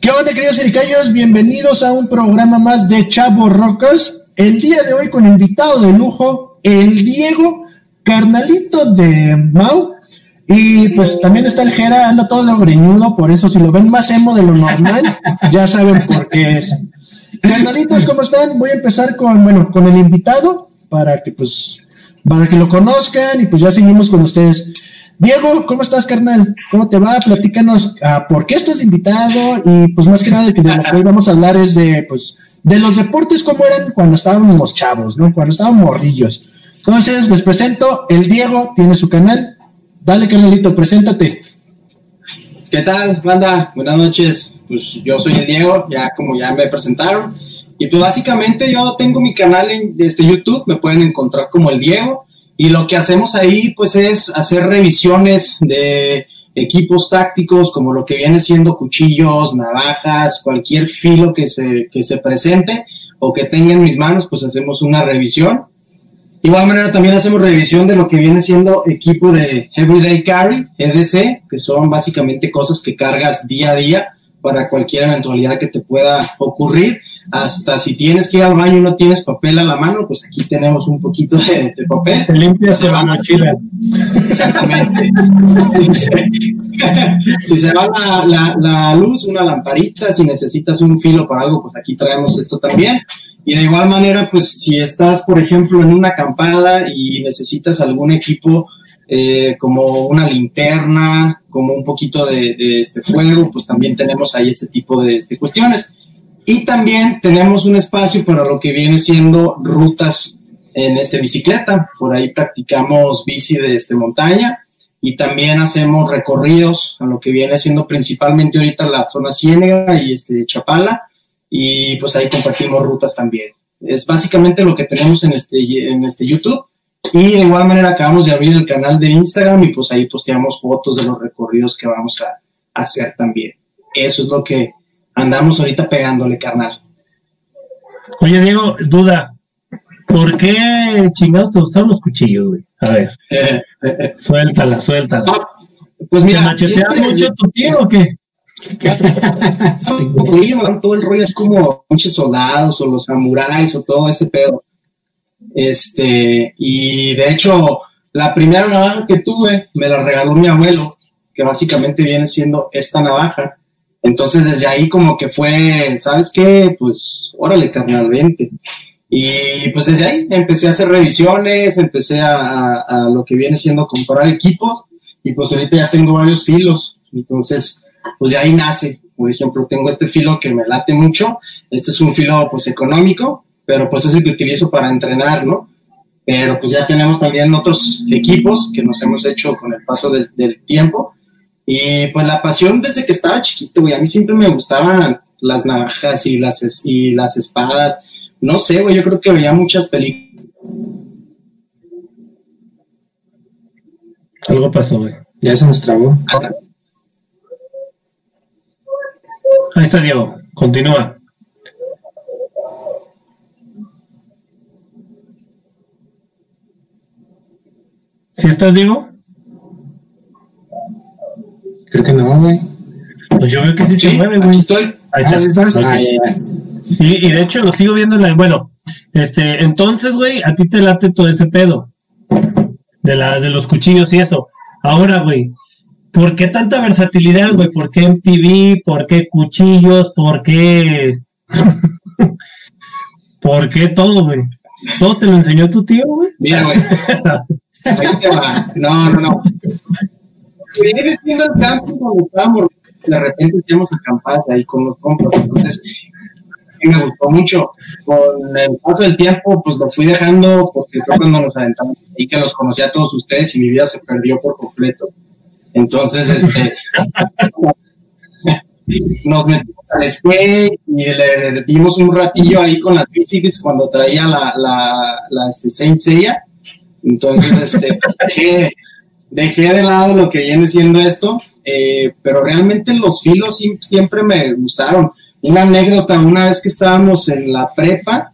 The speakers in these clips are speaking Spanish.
¿Qué onda, queridos ericayos? Bienvenidos a un programa más de Chavo Rocas. El día de hoy con invitado de lujo, el Diego, carnalito de Mau. Y pues también está el Jera, anda todo greñudo, por eso si lo ven más emo de lo normal, ya saben por qué es. Carnalitos, ¿cómo están? Voy a empezar con, bueno, con el invitado, para que pues, para que lo conozcan y pues ya seguimos con ustedes. Diego, ¿cómo estás, carnal? ¿Cómo te va? Platícanos ah, por qué estás invitado y pues más que nada que de lo que hoy vamos a hablar es de, pues, de los deportes como eran cuando estábamos chavos, ¿no? Cuando estábamos morrillos. Entonces, les presento, el Diego tiene su canal. Dale, carnalito, preséntate. ¿Qué tal, banda? Buenas noches. Pues yo soy el Diego, ya como ya me presentaron. Y pues básicamente yo tengo mi canal en este YouTube, me pueden encontrar como el Diego. Y lo que hacemos ahí pues es hacer revisiones de equipos tácticos como lo que viene siendo cuchillos, navajas, cualquier filo que se, que se presente o que tenga en mis manos, pues hacemos una revisión. De igual manera también hacemos revisión de lo que viene siendo equipo de Everyday Carry, EDC, que son básicamente cosas que cargas día a día para cualquier eventualidad que te pueda ocurrir hasta si tienes que ir al baño y no tienes papel a la mano, pues aquí tenemos un poquito de, papel. Te limpias la mochila. Exactamente. si se va la, la, luz, una lamparita, si necesitas un filo para algo, pues aquí traemos esto también. Y de igual manera, pues si estás, por ejemplo, en una acampada y necesitas algún equipo eh, como una linterna, como un poquito de, este fuego, pues también tenemos ahí ese tipo de, de cuestiones. Y también tenemos un espacio para lo que viene siendo rutas en este bicicleta. Por ahí practicamos bici de este montaña y también hacemos recorridos a lo que viene siendo principalmente ahorita la zona Ciénega y este Chapala y pues ahí compartimos rutas también. Es básicamente lo que tenemos en este, en este YouTube. Y de igual manera acabamos de abrir el canal de Instagram y pues ahí posteamos fotos de los recorridos que vamos a hacer también. Eso es lo que andamos ahorita pegándole, carnal. Oye, Diego, duda. ¿Por qué chingados te gustaron los cuchillos, güey? A ver. suéltala, suéltala. Ah, pues mira. ¿Te machetea mucho tu tío o qué? todo el rollo es como muchos soldados o los samuráis o todo ese pedo. Este, y de hecho, la primera navaja que tuve me la regaló mi abuelo, que básicamente viene siendo esta navaja. Entonces desde ahí como que fue, ¿sabes qué? Pues órale, carnal, vente. Y pues desde ahí empecé a hacer revisiones, empecé a, a, lo que viene siendo comprar equipos y pues ahorita ya tengo varios filos. Entonces, pues de ahí nace. Por ejemplo, tengo este filo que me late mucho. Este es un filo pues económico, pero pues es el que utilizo para entrenar, ¿no? Pero pues ya tenemos también otros equipos que nos hemos hecho con el paso del, del tiempo y pues la pasión desde que estaba chiquito, güey, a mí siempre me gustaban las navajas y las, y las espadas. No sé, güey, yo creo que veía muchas películas. Algo pasó, güey. Ya se nos trabó. Ahí está Diego, continúa. ¿Sí estás, Diego? Creo que no, güey. Pues yo veo que sí, se mueve, güey. estoy. Ahí estás. Ah, y, de hecho lo sigo viendo en la. Bueno, este, entonces, güey, a ti te late todo ese pedo. De, la, de los cuchillos y eso. Ahora, güey, ¿por qué tanta versatilidad, güey? ¿Por qué MTV? ¿Por qué cuchillos? ¿Por qué. ¿Por qué todo, güey? ¿Todo te lo enseñó tu tío, güey? Mira, güey. No, no, no el campo cuando estábamos, de repente hacíamos acampadas ahí con los compas, entonces me gustó mucho. Con el paso del tiempo, pues lo fui dejando porque fue cuando nos aventamos y que los conocí a todos ustedes y mi vida se perdió por completo. Entonces, este, nos metimos al skate y le dimos un ratillo ahí con las bicis cuando traía la, la, la este, Saint Seiya. Entonces, este, dejé de lado lo que viene siendo esto, eh, pero realmente los filos siempre me gustaron. Una anécdota, una vez que estábamos en la prepa,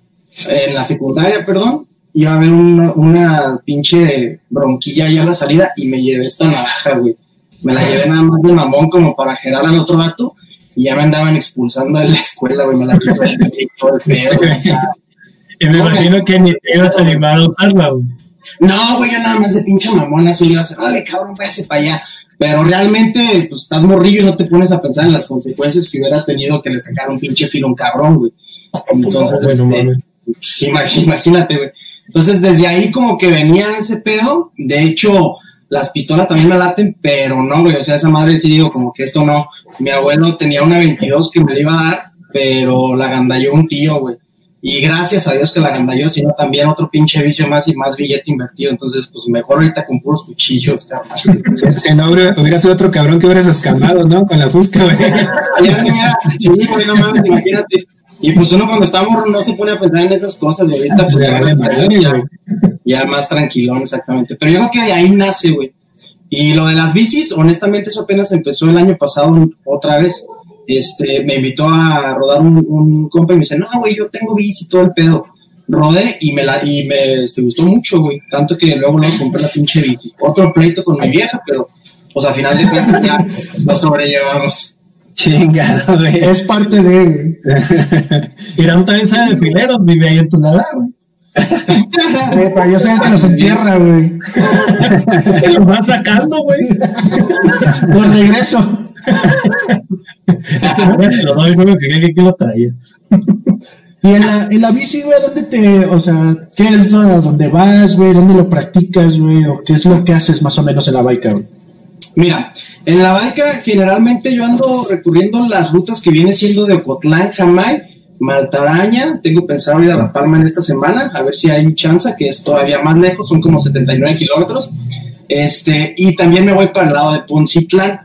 en la secundaria, perdón, iba a haber una, una pinche bronquilla ahí a la salida y me llevé esta navaja, güey. Me la llevé nada más de mamón como para generar al otro vato y ya me andaban expulsando de la escuela, güey. Me la quitó el pedo, Y me imagino que ni te ibas a animar a usarla, güey. No, güey, yo nada más de pinche mamón así iba a hacer, dale, cabrón, váyase para allá. Pero realmente, pues estás morrillo y no te pones a pensar en las consecuencias que hubiera tenido que le sacara un pinche filo a un cabrón, güey. Entonces, este, pues, imagínate, güey. Entonces, desde ahí como que venía ese pedo. De hecho, las pistolas también me laten, pero no, güey. O sea, esa madre sí digo, como que esto no. Mi abuelo tenía una 22 que me la iba a dar, pero la gandalló un tío, güey. Y gracias a Dios que la gandalló, sino también otro pinche vicio más y más billete invertido. Entonces, pues mejor ahorita con puros cuchillos, cabrón. Si, no hubiera, sido otro cabrón que hubieras escamado, ¿no? Con la fusca, güey. Ya, sí, güey, no mames, imagínate. Y pues uno cuando está morro no se pone a pensar en esas cosas, y ahorita pues ya, ya, más tranquilón, exactamente. Pero yo creo que de ahí nace, güey. Y lo de las bicis, honestamente, eso apenas empezó el año pasado otra vez. Este, me invitó a rodar un, un compa y me dice, no, güey, yo tengo bici, todo el pedo. Rodé y me la, y me este, gustó mucho, güey. Tanto que luego luego compré la pinche bici. Otro pleito con mi vieja, pero pues al final de cuentas ya lo sobrellevamos. Chingado, güey. Es parte de, güey. Irán también sabe de fileros, vive ahí en tu nada, güey. Para yo sé que los entierra, güey. Te los va sacando, güey. Por regreso. lo doy, güey, que, que, lo traía. Y en la, en la bici, güey, ¿dónde te, o sea, qué es lo, dónde vas, güey? ¿Dónde lo practicas, güey? ¿O qué es lo que haces más o menos en la bike, güey? Mira, en la banca generalmente yo ando recurriendo las rutas que viene siendo de Ocotlán, Jamay, Maltaraña, tengo pensado ir a La Palma en esta semana, a ver si hay chance, que es todavía más lejos, son como 79 kilómetros, este, y también me voy para el lado de Poncitlán,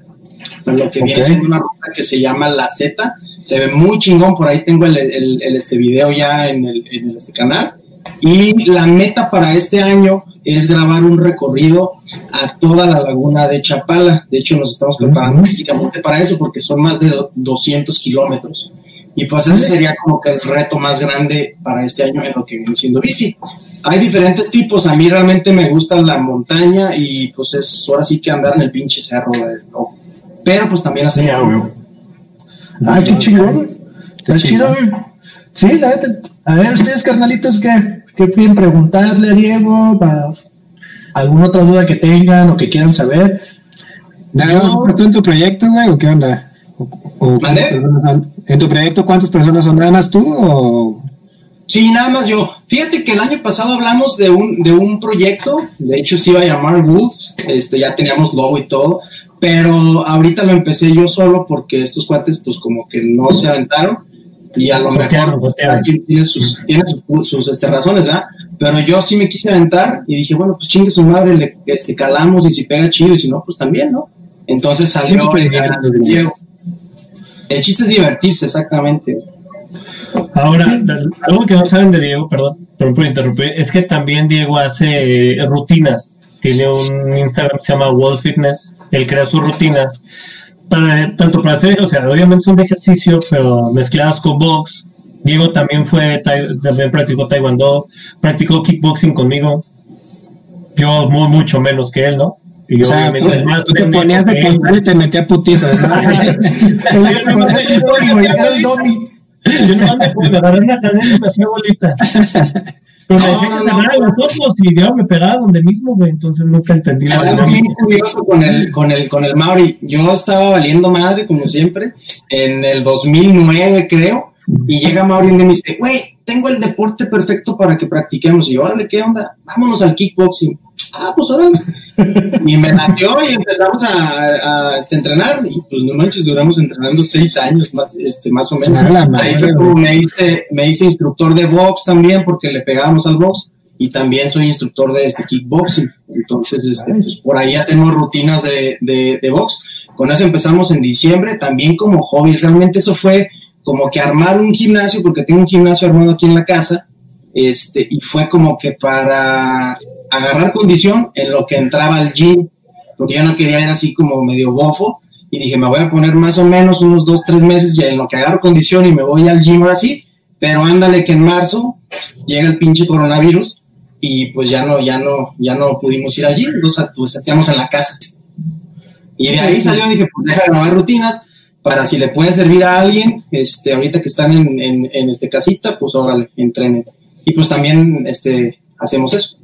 lo que viene siendo una ruta que se llama La Z, se ve muy chingón, por ahí tengo el, este video ya en el, en este canal, y la meta para este año es grabar un recorrido a toda la laguna de Chapala. De hecho, nos estamos preparando físicamente para eso porque son más de 200 kilómetros. Y pues ese sería como que el reto más grande para este año en lo que viene siendo bici. Hay diferentes tipos. A mí realmente me gusta la montaña y pues es ahora sí que andar en el pinche cerro. Pero pues también hacer. Ah, qué chingón. Está chido, Sí, la A ver, ustedes, carnalitos, ¿qué? ¿Qué quieren preguntarle a Diego? Para ¿Alguna otra duda que tengan o que quieran saber? ¿Nada más en tu proyecto, güey, o qué onda? ¿En tu proyecto cuántas personas son? ¿Nada más tú o...? Sí, nada más yo. Fíjate que el año pasado hablamos de un, de un proyecto, de hecho se iba a llamar Woods, este, ya teníamos logo y todo, pero ahorita lo empecé yo solo porque estos cuates pues como que no se aventaron y a lo mejor aquí tiene sus, tiene sus, este, razones, ¿verdad? Pero yo sí me quise aventar y dije, bueno, pues chingue su madre, le este, calamos y si pega chido y si no, pues también, ¿no? Entonces salió el, Diego. El chiste es divertirse, exactamente. Ahora, algo que no saben de Diego, perdón, perdón por interrumpir, es que también Diego hace rutinas. Tiene un Instagram que se llama Wall Fitness. Él crea sus rutinas tanto para hacer, o sea, obviamente son de ejercicio, pero mezcladas con box. Diego también fue, también practicó taekwondo, practicó kickboxing conmigo. Yo muy, mucho menos que él, ¿no? Y yo, o sea, más tú te ponías de que y te metía putizas. ¿no? Yo no me puedo agarrar una cadena y me hacía bolita. Pero no, no, los ojos y yo me pegaba donde mismo, güey, entonces nunca entendí Algo bien curioso con el, con, el, con el Mauri. Yo estaba valiendo madre, como siempre, en el 2009, creo, y llega Mauri y me dice, güey, tengo el deporte perfecto para que practiquemos. Y yo, órale, ¿qué onda? Vámonos al kickboxing. Ah, pues órale. y me latió y empezamos a, a, este, entrenar. Y pues no manches, duramos entrenando seis años más, este, más o menos. Ahí fue como me hice, me hice instructor de box también porque le pegábamos al box. Y también soy instructor de este kickboxing. Entonces, este, pues, por ahí hacemos rutinas de, de, de box. Con eso empezamos en diciembre, también como hobby. Realmente eso fue como que armar un gimnasio, porque tengo un gimnasio armado aquí en la casa, este, y fue como que para agarrar condición en lo que entraba al gym, porque yo no quería ir así como medio bofo, y dije, me voy a poner más o menos unos dos, tres meses ya en lo que agarro condición y me voy al gym ahora pero ándale que en marzo llega el pinche coronavirus y pues ya no, ya no, ya no pudimos ir allí, entonces pues hacíamos en la casa. Y de ahí salió, dije, pues deja de grabar rutinas para si le puede servir a alguien, este, ahorita que están en, en, en este casita, pues órale, entrenen. Y pues también este, hacemos eso.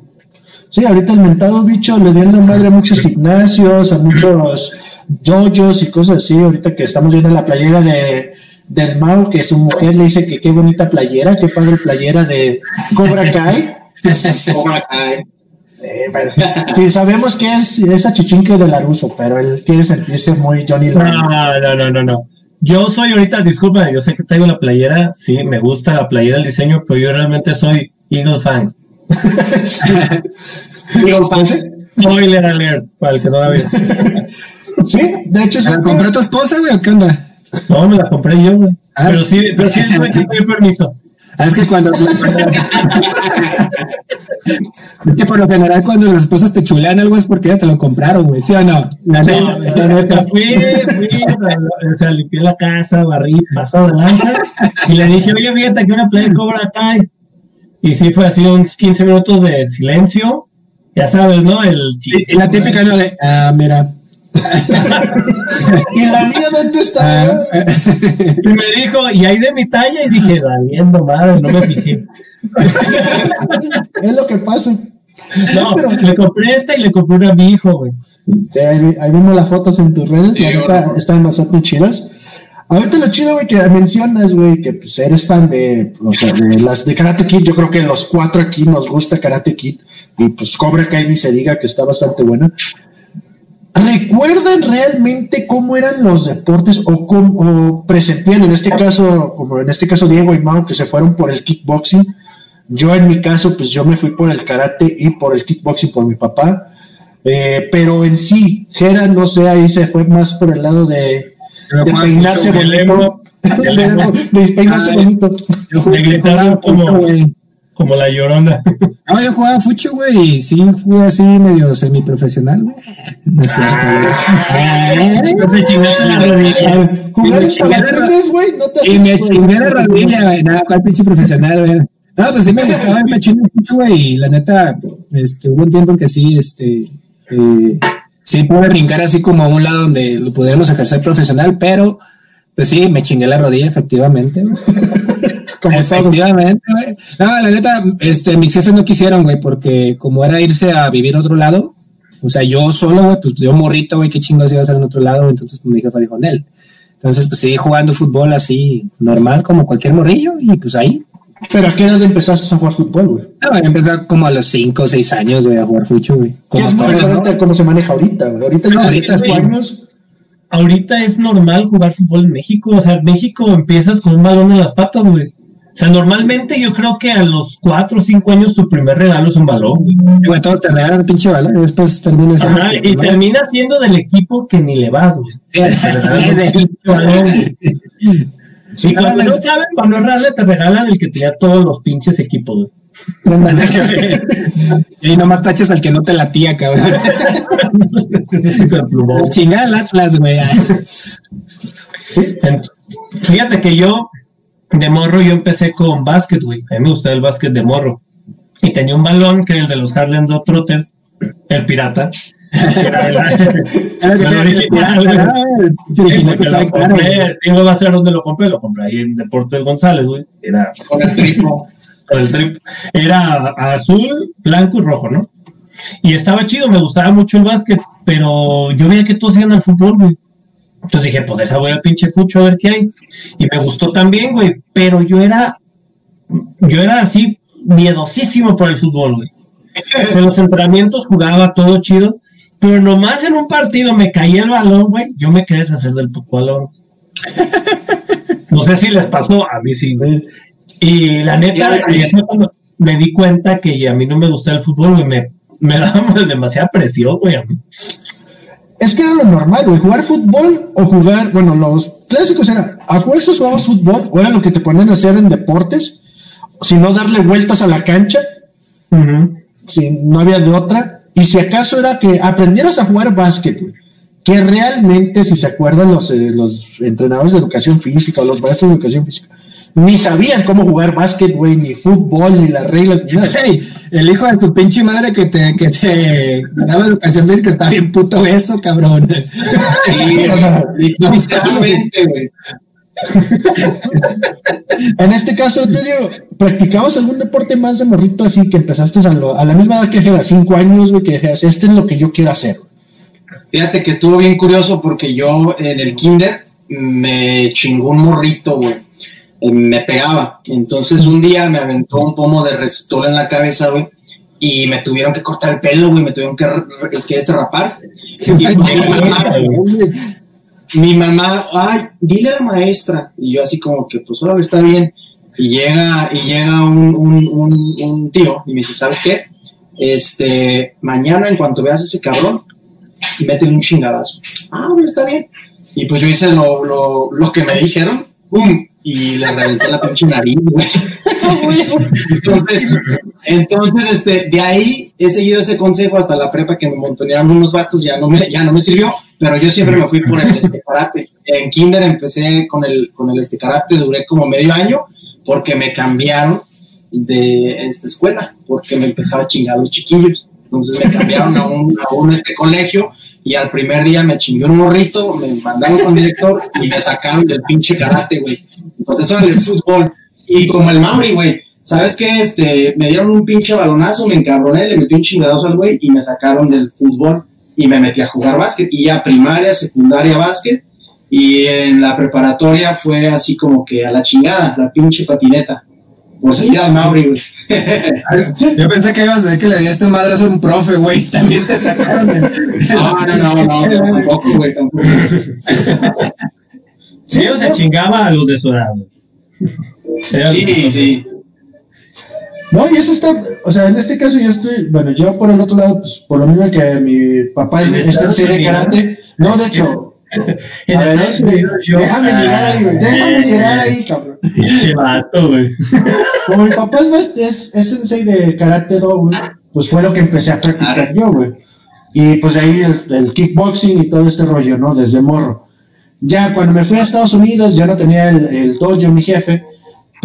Sí, ahorita el mentado bicho le dio la madre a muchos gimnasios, a muchos dojos y cosas así. Ahorita que estamos viendo la playera de del Mau, que su mujer le dice que qué bonita playera, qué padre playera de Cobra Kai. Cobra Kai. Sí, sabemos que es esa chichinque de Laruso, pero él quiere sentirse muy Johnny No, no, no, no, no. Yo soy ahorita, disculpa, yo sé que tengo la playera, sí, me gusta la playera, el diseño, pero yo realmente soy Eagle fan. Eagle fan. Spoiler alert, para el que no la vio. Sí, de hecho, ¿La compró tu esposa, güey, o qué onda? No, me la compré yo, güey. Ah, pero sí. pero sí, sí, doy permiso. Ah, Es que cuando. es que por lo general, cuando las esposas te chulean algo es porque ya te lo compraron, güey. ¿Sí o no? La neta, güey. La neta, fui, fui, o sea, limpié la casa, barrí, pasado de lanza, y le dije, oye, fíjate que una playa Cobra. Y sí, fue así unos 15 minutos de silencio, ya sabes, ¿no? El Y, y la típica, ¿no? De, ah, mira. ¿y la mía dónde está? Ah, Y me dijo, y hay de mi talla, y dije, valiendo madre, no me fijé. Es lo que pasa. No, Pero- le compré esta y le compré una a mi hijo, güey. Sí, ahí, vi- ahí vimos las fotos en tus redes, Sí, la neta, bueno. están bastante chidas. Ahorita lo chido, güey, que mencionas, güey, que pues eres fan de, o sea, de las de Karate Kid. Yo creo que los cuatro aquí nos gusta Karate Kid. Y pues Cobra Kai ni se diga que está bastante buena. ¿Recuerdan realmente cómo eran los deportes o cómo o presentían en este caso, como en este caso Diego y Mao, que se fueron por el kickboxing? Yo en mi caso, pues yo me fui por el karate y por el kickboxing por mi papá. Eh, pero en sí, Jera, no sé, ahí se fue más por el lado de, Yo de jugaba peinarse mucho, El bonito. emo, el emo, de peinarse Ay. bonito. Yo jugué- como- fucho, güey. como la llorona. No, yo jugaba fucho, güey, y sí jugué así medio semiprofesional, güey. No es cierto, rodilla. Jugar en güey, no te güey. Y me chingué la rodilla, güey. Nada, cuál pinche profesional, güey. No, pues sí me gustaba, me chingué mucho, güey, y la neta, este, hubo un tiempo en que sí, este, eh, sí pude brincar así como a un lado donde lo pudiéramos ejercer profesional, pero, pues sí, me chingué la rodilla, efectivamente, como. Efectivamente, güey. No, la neta, este, mis jefes no quisieron, güey, porque como era irse a vivir a otro lado, o sea, yo solo, güey, pues yo morrito, güey, qué chingos iba a hacer en otro lado, entonces pues, mi jefa dijo, Nel. Entonces, pues seguí jugando fútbol así, normal, como cualquier morrillo, y pues ahí. Pero a qué edad empezaste a jugar fútbol, güey? No, empecé como a los 5 o 6 años, güey, a jugar fucho, güey. Como es ¿no? cómo se maneja ahorita, güey. Ahorita ya Ahorita sí. años. Ahorita es normal jugar fútbol en México. O sea, en México empiezas con un balón en las patas, güey. O sea, normalmente yo creo que a los 4 o 5 años tu primer regalo es un balón, güey. Y, güey, todos te regalan el pinche balón y después terminas siendo- Ajá, y termina siendo del equipo que ni le vas, güey. Sí, cuando no, saben, te regalan el que tenía todos los pinches equipos, güey. y nomás taches al que no te latía, cabrón. Es el plumón. Chingada el Atlas, güey. Fíjate que yo, de morro, yo empecé con básquet, güey. A mí me gustaba el básquet de morro. Y tenía un balón que era el de los Harlem Trotters, el pirata. Digo, va a ser donde lo compré, lo compré ahí en Deportes González, güey. Era Con el tripo. con el trip. Era azul, blanco y rojo, ¿no? Y estaba chido, me gustaba mucho el básquet, pero yo veía que todos iban al fútbol, güey. Entonces dije, pues deja voy al pinche fucho a ver qué hay. Y me gustó también, güey, pero yo era, yo era así miedosísimo por el fútbol, güey. En los entrenamientos jugaba todo chido, pero nomás en un partido me caía el balón, güey, yo me quería deshacer del puto balón. No sé si les pasó, a mí sí, güey. Y la neta, cuando me di cuenta que a mí no me gustaba el fútbol, güey, me, me daba demasiada presión, güey, a mí. Es que era lo normal, güey. Jugar fútbol o jugar, bueno, los clásicos era a fuerzas jugabas fútbol o era lo que te ponían a hacer en deportes, si no darle vueltas a la cancha, si no había de otra. Y si acaso era que aprendieras a jugar básquet, güey. Que realmente, si se acuerdan los, eh, los entrenadores de educación física o los maestros de educación física, ni sabían cómo jugar básquet, güey, ni fútbol, ni las reglas, ni nada. el hijo de tu pinche madre que te, que te daba educación física está bien puto eso, cabrón. Sí, o sea, literalmente, güey. En este caso, tú digo, ¿practicabas algún deporte más de morrito así que empezaste a, a la misma edad que a cinco años, güey, que dijeras, este es lo que yo quiero hacer? Fíjate que estuvo bien curioso porque yo en el kinder me chingó un morrito, güey. Eh, me pegaba. Entonces un día me aventó un pomo de resistol en la cabeza, güey. Y me tuvieron que cortar el pelo, güey. Me tuvieron que, que este rapar. Mi mamá, ay, dile a la maestra. Y yo así como que, pues ahora está bien. Y llega, y llega un, un, un, tío y me dice, ¿sabes qué? Este, mañana en cuanto veas a ese cabrón, métele un chingadazo. Ah, bueno, está bien. Y pues yo hice lo, lo, lo que me dijeron, ¡pum! Y le reventé la pinche nariz, entonces, entonces, este, de ahí he seguido ese consejo hasta la prepa que me montonearon unos vatos, ya no me, ya no me sirvió, pero yo siempre me fui por el este karate. En kinder empecé con el, con el este karate, duré como medio año, porque me cambiaron de esta escuela, porque me empezaba a chingar los chiquillos. Entonces me cambiaron a un, a un este colegio y al primer día me chingué un morrito, me mandaron con el director y me sacaron del pinche karate, güey. Entonces eso era el fútbol. Y como el Mauri, güey, ¿sabes qué? Este, me dieron un pinche balonazo, me encabroné, le metí un chingadazo al güey y me sacaron del fútbol y me metí a jugar básquet. Y ya primaria, secundaria, básquet. Y en la preparatoria fue así como que a la chingada, la pinche patineta. Por seguir al Mauri, güey. Yo pensé que ibas a decir que le diste madre a un profe, güey. También te sacaron. No, no, no, no, tampoco, güey, tampoco. Sí, o se chingaba a los de su edad. Sí, sí. No, y eso está, o sea, en este caso yo estoy, bueno, yo por el otro lado, pues por lo mismo que mi papá es, es en de karate, no, de hecho, en ver, Estados Unidos, yo, déjame ah, llegar ahí, güey. Déjame llegar ahí, cabrón. Pinche vato, güey. Como mi papá es, es, es sensei de karate do, güey, pues fue lo que empecé a practicar yo, güey. Y pues ahí el, kickboxing y todo este rollo, ¿no? Desde morro. Ya cuando me fui a Estados Unidos, ya no tenía el, el dojo, mi jefe.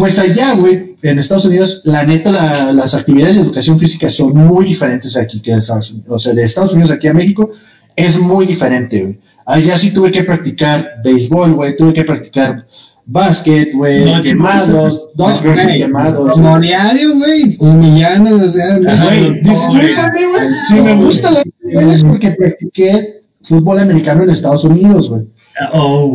Pues allá, güey, en Estados Unidos, la neta, las actividades de educación física son muy diferentes aquí que en Estados Unidos. O sea, de Estados Unidos aquí a México es muy diferente, güey. Allá sí tuve que practicar béisbol, güey, tuve que practicar básquet, güey, quemados, dos quemados. Como diario, güey, humillando, o sea, güey, discúlpame, güey, si me gusta la es porque practiqué fútbol americano en Estados Unidos, güey. Oh,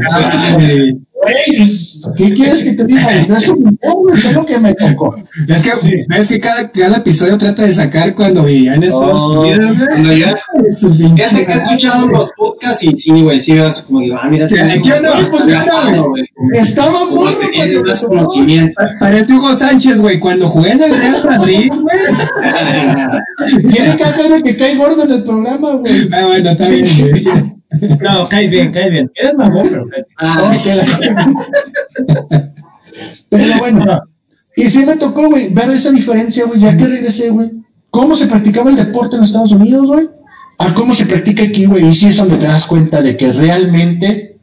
¿Qué quieres que te diga? es es lo que me tocó. Es que, es que cada, cada episodio trata de sacar cuando vivía en Estados oh, Unidos, Cuando ya. Fíjate que he escuchado los podcasts y sí, güey, sí, vas como digo, ah, mira, sí, Estaba muy Tienes más conocimiento. Parece Hugo Sánchez, güey, cuando jugué en el Real Madrid, güey. Tiene que que cae gordo en el programa, güey. Ah, bueno, está bien, güey. No, cae bien, cae bien. Eres mamón, pero ah, Pero bueno, y sí me tocó, güey, ver esa diferencia, güey, ya que regresé, güey. ¿Cómo se practicaba el deporte en Estados Unidos, güey? A cómo se practica aquí, güey. Y sí es donde te das cuenta de que realmente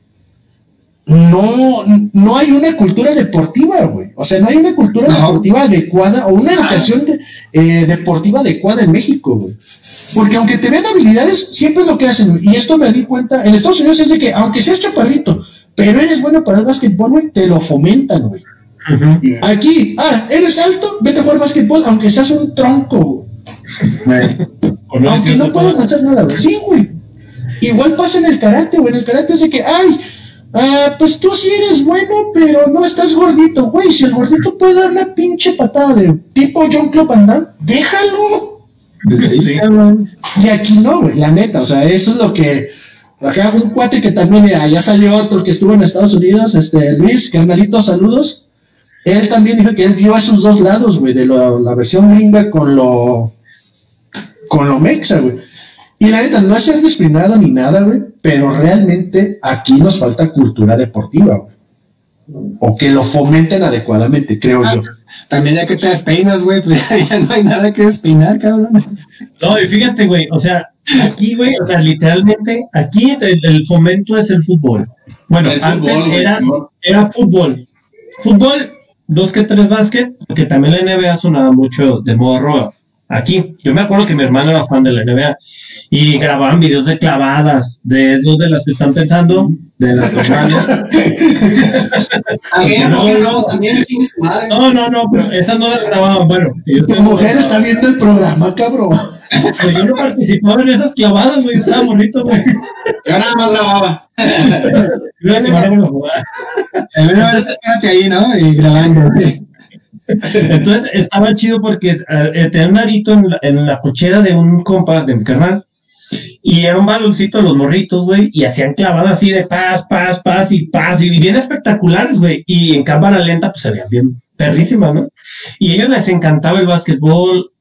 no, no hay una cultura deportiva, güey. O sea, no hay una cultura deportiva adecuada o una educación eh, deportiva adecuada en México, güey. Porque aunque te ven habilidades, siempre es lo que hacen. Y esto me di cuenta. En Estados Unidos es de que, aunque seas chaparrito, pero eres bueno para el básquetbol, güey, te lo fomentan, güey. Aquí, ah, eres alto, vete a jugar básquetbol, aunque seas un tronco, aunque no puedas hacer nada, güey. Sí, güey. Igual pasa en el karate, güey. En el karate es de que, ay, ah, pues tú sí eres bueno, pero no estás gordito, güey. Si el gordito puede dar una pinche patada de tipo John Club déjalo. Y aquí no, güey, la neta, o sea, eso es lo que. Acá un cuate que también, allá salió otro que estuvo en Estados Unidos, este Luis, carnalito, saludos. Él también dijo que él vio esos dos lados, güey, de la versión linda con lo. con lo mexa, güey. Y la neta, no es ser discriminado ni nada, güey, pero realmente aquí nos falta cultura deportiva, güey o que lo fomenten adecuadamente, creo yo. También ya que te despeinas, güey, pues ya no hay nada que despeinar, cabrón. No, y fíjate, güey, o sea, aquí, güey, o sea, literalmente, aquí el, fomento es el fútbol. Bueno, antes era, era fútbol. Fútbol dos que tres básquet, porque también la NBA sonaba mucho de modo roba. Aquí, yo me acuerdo que mi hermano era fan de la NBA y grababan videos de clavadas, de dos de las que están pensando, de las normales. no, no, no, no, no, pero esas no las grababan, bueno. Tu mujer está viendo el programa, cabrón. Pues yo no participaba en esas clavadas, güey, estaba bonito, güey. Yo nada más grababa. Entonces, ahí, ¿no? Y grabando. Entonces estaba chido porque eh, tenía un arito en la, cochera de un compa de mi carnal. Y era un baloncito de los morritos, güey. Y hacían clavadas así de paz, paz, paz y paz. Y bien espectaculares, güey. Y en cámara lenta, pues se veían bien perrísimas, ¿no? Y a ellos les encantaba el básquetbol.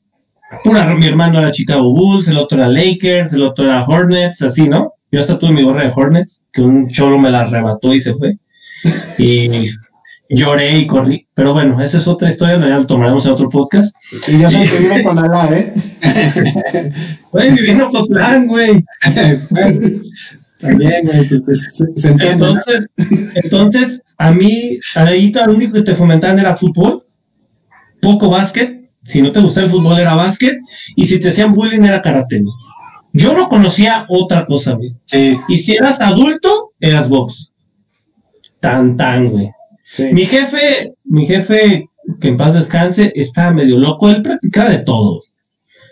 Pura, mi hermano era Chicago Bulls, el otro era Lakers, el otro era Hornets, así, ¿no? Yo hasta tuve mi gorra de Hornets, que un cholo me la arrebató y se fue. Y lloré y corrí. Pero bueno, esa es otra historia, ya lo tomaremos en otro podcast. Y ya que vive con Alá, ¿eh? Güey, viviendo con plan, güey. También, güey, pues, se, entiende. Entonces, entonces, a mí, ahí lo único que te fomentaban era fútbol, poco básquet. Si no te gustaba el fútbol, era básquet. Y si te hacían bullying, era karate. Yo no conocía otra cosa, güey. Sí. Y si eras adulto, eras box. Tan, tan, güey. Mi jefe, mi jefe, que en paz descanse, estaba medio loco, él practicaba de todo.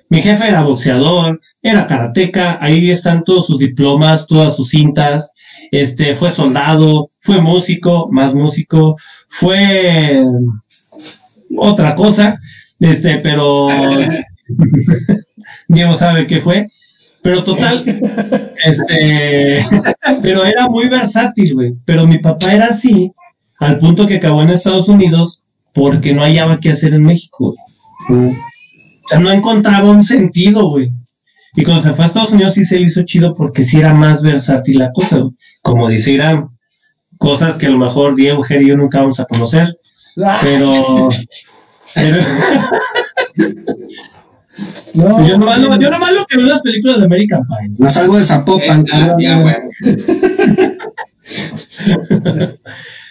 Mi jefe era boxeador, era karateca, ahí están todos sus diplomas, todas sus cintas, este, fue soldado, fue músico, más músico, fue otra cosa, este, pero Diego sabe qué fue, pero total, este, pero era muy versátil, güey, pero mi papá era así, al punto que acabó en Estados Unidos porque no hallaba qué hacer en México. O sea, no encontraba un sentido, güey. Y cuando se fue a Estados Unidos sí se le hizo chido porque sí era más versátil la cosa, Como dice Irán, cosas que a lo mejor Diego, Jerry y yo nunca vamos a conocer. Pero... No, yo nomás lo, yo nomás lo que veo en las películas de American Pie. No salgo de Zapopan.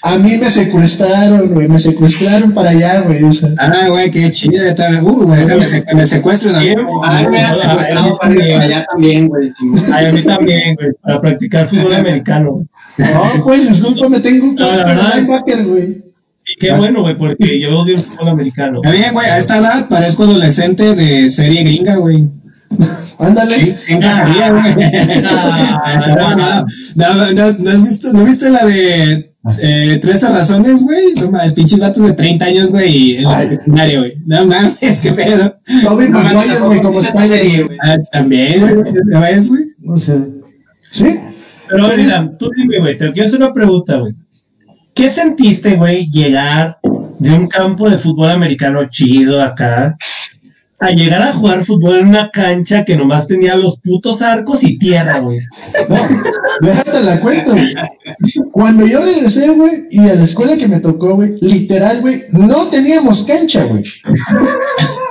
A mí me secuestraron, güey, me secuestraron para allá, güey. O sea. Ah, güey, qué chido. Uh, güey, me, me secuestran. Ah, me secuestrado para allá también, güey. Ay, a mí también, güey, para practicar fútbol americano. No, pues, discúlpame, tengo un no, linebacker, güey. Qué bueno, güey, porque yo odio el fútbol americano. Está bien, güey, a esta edad parezco adolescente de serie gringa, güey. Ándale. Sí, encajaría, güey. No, no, no, no, no, has visto, ¿no viste la de eh, 13 razones, güey. No mames, pinches vatos de 30 años, güey, en el secundario, güey. No mames, qué pedo. Toby Maguire, güey, como está, güey. Ah, también, güey. ¿Te ves, güey? No sé. ¿Sí? Pero, Mira, tú dime, güey, te quiero hacer una pregunta, güey. ¿Qué sentiste, güey, llegar de un campo de fútbol americano chido acá a llegar a jugar fútbol en una cancha que nomás tenía los putos arcos y tierra, güey. No, déjate la cuento. Cuando yo regresé, güey, y a la escuela que me tocó, güey, literal, güey, no teníamos cancha, güey.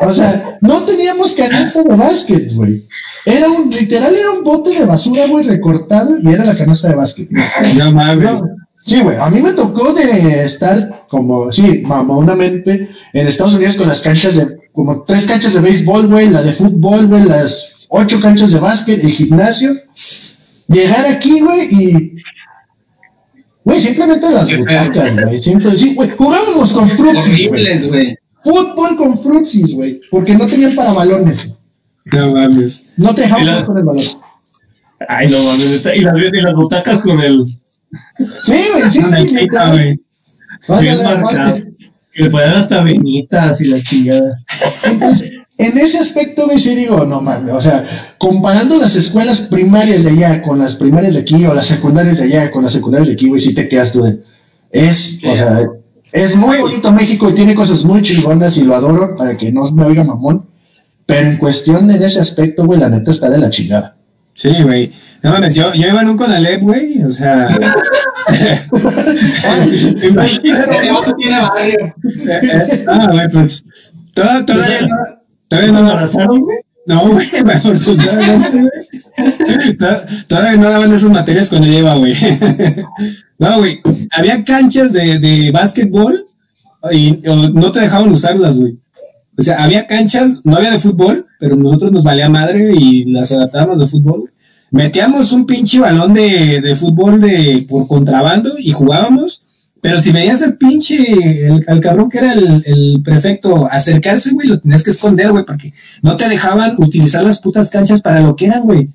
O sea, no teníamos canasta de básquet, güey. Era un, literal, era un bote de basura, güey, recortado y era la canasta de básquet. No mames. Sí, güey, a mí me tocó de estar como, sí, mamonamente en Estados Unidos con las canchas de, como tres canchas de béisbol, güey, la de fútbol, güey, las ocho canchas de básquet, el gimnasio. Llegar aquí, güey, y. Güey, simplemente las butacas, güey. Sí, güey, jugábamos con frutsis. güey. Fútbol con frutsis, güey, porque no tenían para balones. No mames. No te dejaban con el balón. Ay, no mames. Y las, y las butacas con el Sí, güey, sí, sí, güey. Que le puedan hasta venitas y la chingada. Entonces, en ese aspecto, güey, sí digo, no mames, o sea, comparando las escuelas primarias de allá con las primarias de aquí, o las secundarias de allá con las secundarias de aquí, güey, sí te quedas tú de. Es, o sea, es muy bonito México y tiene cosas muy chingonas y lo adoro para que no me oiga mamón, pero en cuestión de ese aspecto, güey, la neta está de la chingada. Sí, güey. No mames, yo, yo iba en un Conalep, güey, o sea. Ah, güey, pues. Todavía no. Todavía no. embarazaron, güey? No, güey, afortunadamente, Todavía no daban esas materias cuando iba, güey. No, güey. Había canchas de, de básquetbol y no te dejaban usarlas, güey. O sea, había canchas, no había de fútbol, pero nosotros nos valía madre y las adaptábamos de fútbol. Metíamos un pinche balón de, de fútbol de, por contrabando y jugábamos. Pero si veías el pinche, el, cabrón que era el, el, prefecto acercarse, güey, lo tenías que esconder, güey, porque no te dejaban utilizar las putas canchas para lo que eran, güey.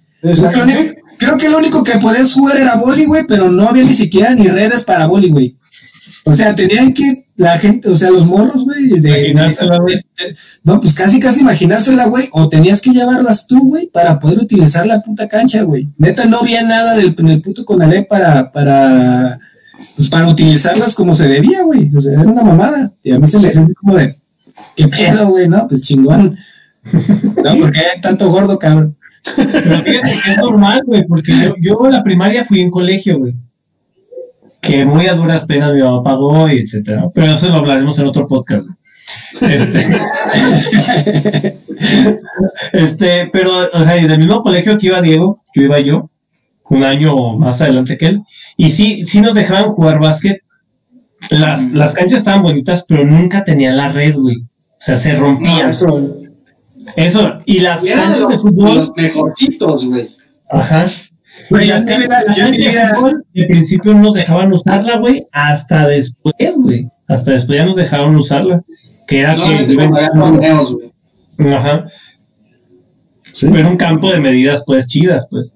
Creo que lo único que podías jugar era boli, güey, pero no había ni siquiera ni redes para boli, güey. O sea, tenían que la gente, o sea, los morros, güey, de, no, pues casi, casi imaginársela, güey, o tenías que llevarlas tú, güey, para poder utilizar la puta cancha, güey. Neta, no había nada del, del puto Conalé para, para, pues para utilizarlas como se debía, güey. O sea, era una mamada. Y a mí se me sentía como de, ¿qué pedo, güey? No, pues chingón. No, porque hay tanto gordo, cabrón. Es normal, güey, porque yo, yo la primaria fui en colegio, güey que muy a duras penas mi mamá pagó y etcétera. Pero eso lo hablaremos en otro podcast. Este, este, pero, o sea, del mismo colegio que iba Diego, que iba yo, un año más adelante que él, y sí, sí nos dejaban jugar básquet. Las, las canchas estaban bonitas, pero nunca tenían la red, güey. O sea, se rompían. eso. eso. y las canchas de fútbol. Los mejorcitos, güey. Ajá. Güey, ya al principio no nos dejaban usarla, güey, hasta después, güey. Hasta después ya nos dejaron usarla. Que era que. güey. Ajá. ¿Sí? Pero un campo de medidas, pues, chidas, pues.